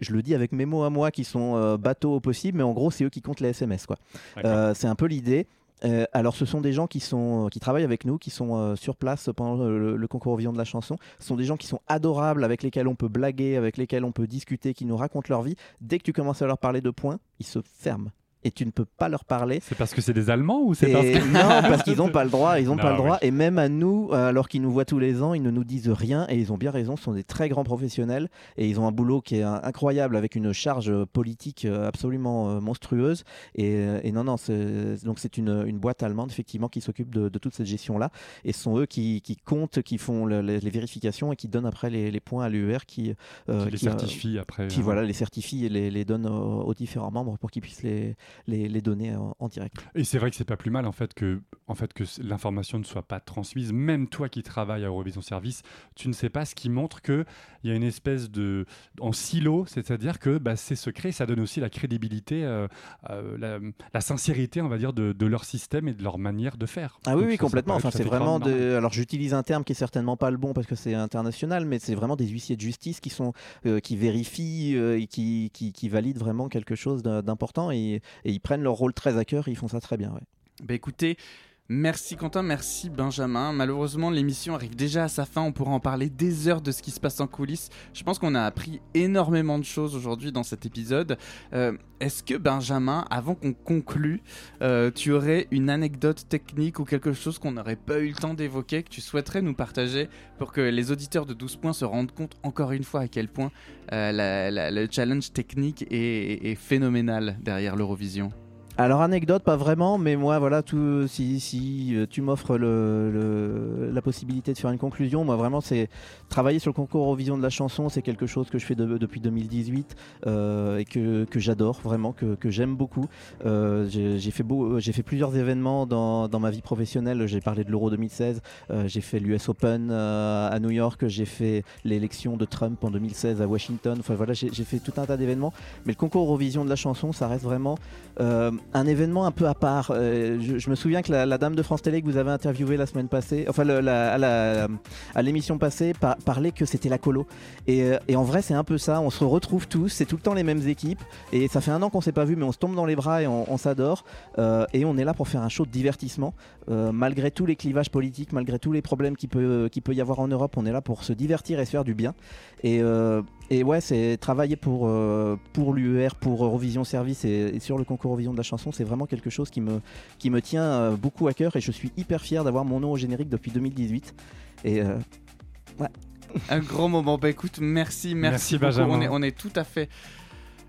Je le dis avec mes mots à moi qui sont euh, bateaux au possible, mais en gros, c'est eux qui comptent les SMS. quoi. Euh, c'est un peu l'idée. Euh, alors, ce sont des gens qui, sont, qui travaillent avec nous, qui sont euh, sur place pendant le, le concours Vision de la chanson. Ce sont des gens qui sont adorables, avec lesquels on peut blaguer, avec lesquels on peut discuter, qui nous racontent leur vie. Dès que tu commences à leur parler de points, ils se ferment. Et tu ne peux pas leur parler. C'est parce que c'est des Allemands ou c'est parce que... non, parce qu'ils n'ont pas le droit. Ils n'ont Non, pas le droit. oui. Et même à nous, euh, alors qu'ils nous voient tous les ans, ils ne nous disent rien. Et ils ont bien raison. Ce sont des très grands professionnels et ils ont un boulot qui est incroyable avec une charge politique euh, absolument euh, monstrueuse. Et, et non, non. c'est- Donc c'est une, une boîte allemande effectivement qui s'occupe de, de toute cette gestion-là. Et ce sont eux qui, qui comptent, qui font le- les, les vérifications et qui donnent après les, les points à l'UER qui, euh, Qui les euh, certifie après, Qui hein. voilà les certifie et les, les donne aux, aux différents membres pour qu'ils puissent les, les, les donner en, en direct. Et c'est vrai que c'est pas plus mal en fait que, en fait, que l'information ne soit pas transmise. Même toi qui travailles à Eurovision Service, tu ne sais pas ce qui montre qu'il y a une espèce de. en silo, c'est-à-dire que bah, c'est secret, et ça donne aussi la crédibilité, euh, euh, la, la sincérité, on va dire, de, de leur système et de leur manière de faire. Ah oui, Donc oui, ça, complètement. Enfin, c'est vraiment de. Alors, j'utilise un terme qui est certainement pas le bon parce que c'est international, mais c'est vraiment des huissiers de justice qui sont euh, qui vérifient et qui, qui, qui valident vraiment quelque chose d'im- d'important et, et ils prennent leur rôle très à cœur. Et ils font ça très bien. Ouais. Bah merci Quentin, merci Benjamin. Malheureusement, l'émission arrive déjà à sa fin. On pourra en parler des heures de ce qui se passe en coulisses. Je pense qu'on a appris énormément de choses aujourd'hui dans cet épisode. Euh, Est-ce que Benjamin, avant qu'on conclue, euh, tu aurais une anecdote technique ou quelque chose qu'on n'aurait pas eu le temps d'évoquer que tu souhaiterais nous partager pour que les auditeurs de 12 points se rendent compte encore une fois à quel point euh, le challenge technique est phénoménal derrière l'Eurovision? Alors anecdote, pas vraiment, mais moi voilà, tout, si, si euh, tu m'offres le, le- la possibilité de faire une conclusion, moi vraiment c'est travailler sur le concours Eurovision de la chanson, c'est quelque chose que je fais de- depuis 2018 euh, et que, que j'adore vraiment, que, que j'aime beaucoup. Euh, j'ai fait, beau- fait plusieurs événements dans, dans ma vie professionnelle, j'ai parlé de l'Euro 2016, euh, j'ai fait l'US Open à New York, j'ai fait l'élection de Trump en 2016 à Washington, enfin voilà, j'ai fait tout un tas d'événements, mais le concours Eurovision de la chanson, ça reste vraiment... un événement un peu à part. Je, me souviens que la, dame de France Télé que vous avez interviewée la semaine passée, enfin à l'émission passée, par- parlait que c'était la colo. Et, euh, et en vrai, c'est un peu ça. On se retrouve tous, c'est tout le temps les mêmes équipes. Et ça fait un an qu'on s'est pas vu, mais on se tombe dans les bras et on, s'adore. Euh, et on est là pour faire un show de divertissement. Euh, malgré tous les clivages politiques, malgré tous les problèmes qu'il peut, peut y avoir en Europe, on est là pour se divertir et se faire du bien. Et, ouais, c'est travailler pour, pour l'UER, pour Eurovision Service et, sur le concours Eurovision de la chanson, c'est vraiment quelque chose qui me, qui me tient beaucoup à cœur et je suis hyper fier d'avoir mon nom au générique depuis 2018. Et ouais. Un grand moment. Bah écoute, merci, merci. Benjamin. On est, on est tout à fait.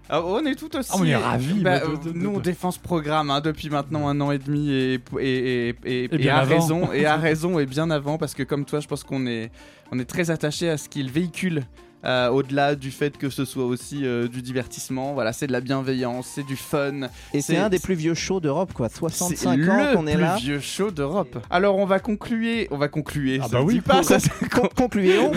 Ah, on est tout aussi. Ah, on est ravis, Bah, de- de- de- nous, on défend ce programme hein, depuis maintenant un an et demi et, et, et, et, Et bien à avant. raison. Et à raison et bien avant parce que comme toi, je pense qu'on est, on est très attaché à ce qu'il véhicule. Euh, au-delà du fait que ce soit aussi euh, du divertissement, voilà, c'est de la bienveillance, c'est du fun. Et c'est un des plus vieux shows d'Europe, quoi. 65 c'est ans le qu'on est plus là. vieux show d'Europe. Alors on va conclure, on va conclure. Ah ça bah oui, dit pas, con- ça, con- concluons.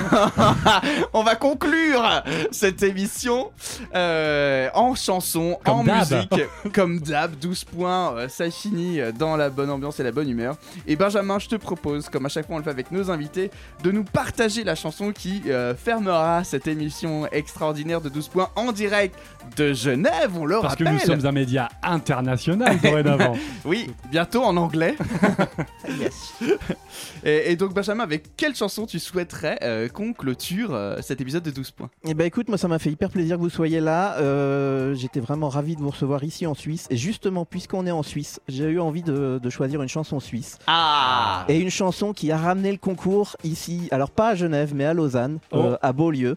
on va conclure cette émission euh, en chanson, Comme en musique, comme d'hab, 12 points, euh, ça finit dans la bonne ambiance et la bonne humeur. Et Benjamin, je te propose, comme à chaque fois on le fait avec nos invités, de nous partager la chanson qui euh, fermera cette émission extraordinaire de 12 points en direct de Genève, on le Parce que rappelle. nous sommes un média international dorénavant. Oui, bientôt en anglais. et, et donc Benjamin, avec quelle chanson tu souhaiterais euh, qu'on clôture euh, cet épisode de 12 points? Eh ben écoute, moi ça m'a fait hyper plaisir que vous soyez là. Euh, J'étais vraiment ravi de vous recevoir ici en Suisse. Et justement, puisqu'on est en Suisse, j'ai eu envie de, de choisir une chanson suisse. Ah Et une chanson qui a ramené le concours ici, alors pas à Genève, mais à Lausanne, Oh. euh, à Beaulieu.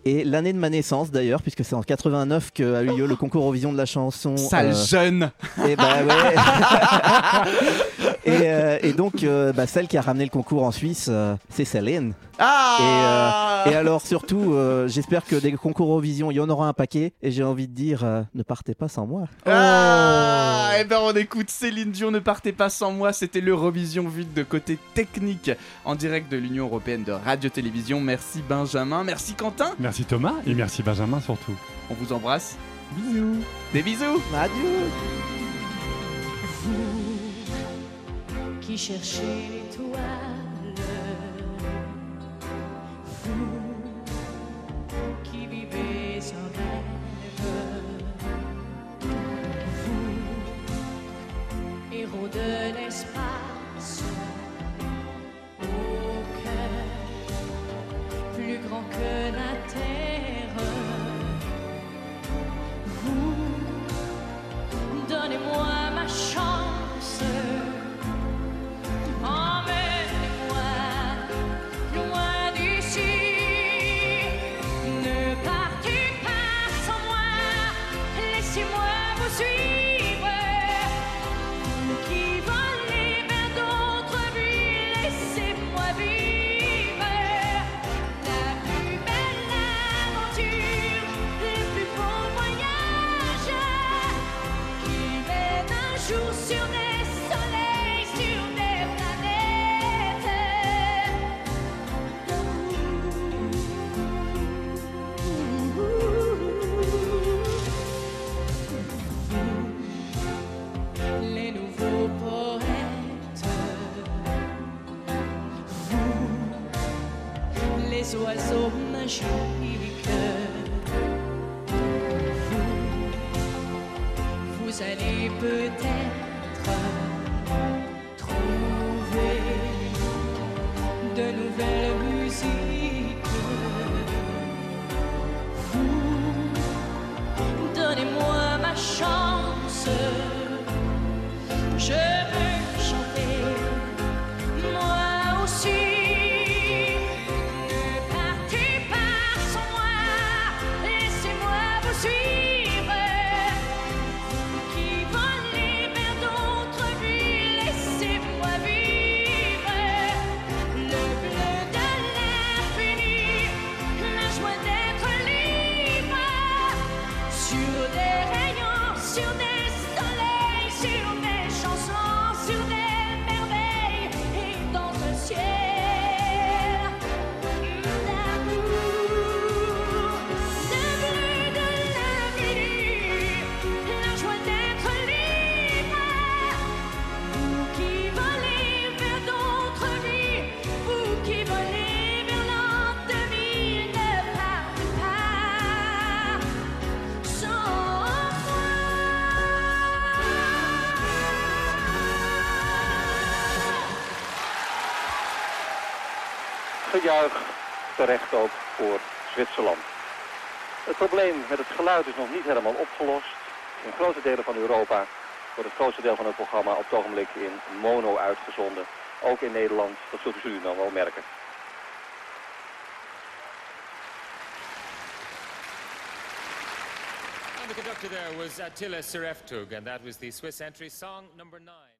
Et l'année de ma naissance d'ailleurs, puisque c'est en 89 qu'a eu lieu le concours Eurovision de la chanson. Sale jeune Et bah ouais. et, euh, et donc, euh, bah, celle qui a ramené le concours en Suisse, euh, c'est Céline. Ah et, euh, et alors surtout, euh, j'espère que des concours Eurovision, il y en aura un paquet. Et j'ai envie de dire, euh, ne partez pas sans moi. Ah Et ben on écoute Céline Dion, ne partez pas sans moi, c'était l'Eurovision vue de côté technique en direct de l'Union Européenne de Radio-Télévision. Merci Benjamin, merci Quentin, Merci Thomas et merci Benjamin surtout. on vous embrasse. Bisous. Des bisous Adieu. qui cherchez l'étoile, vous qui vivez un rêve, vous, héros de l'espace, grand que la terre, vous, donnez-moi ma chance. Vous allez peut-être Zwitserland. Het probleem met het geluid is nog niet helemaal opgelost. In grote delen van Europa wordt het grootste deel van het programma op het ogenblik in mono uitgezonden. Ook in Nederland, dat zult u dan wel merken. And the conductor there was Attila Sereftug, and that was the Swiss entry song number nine.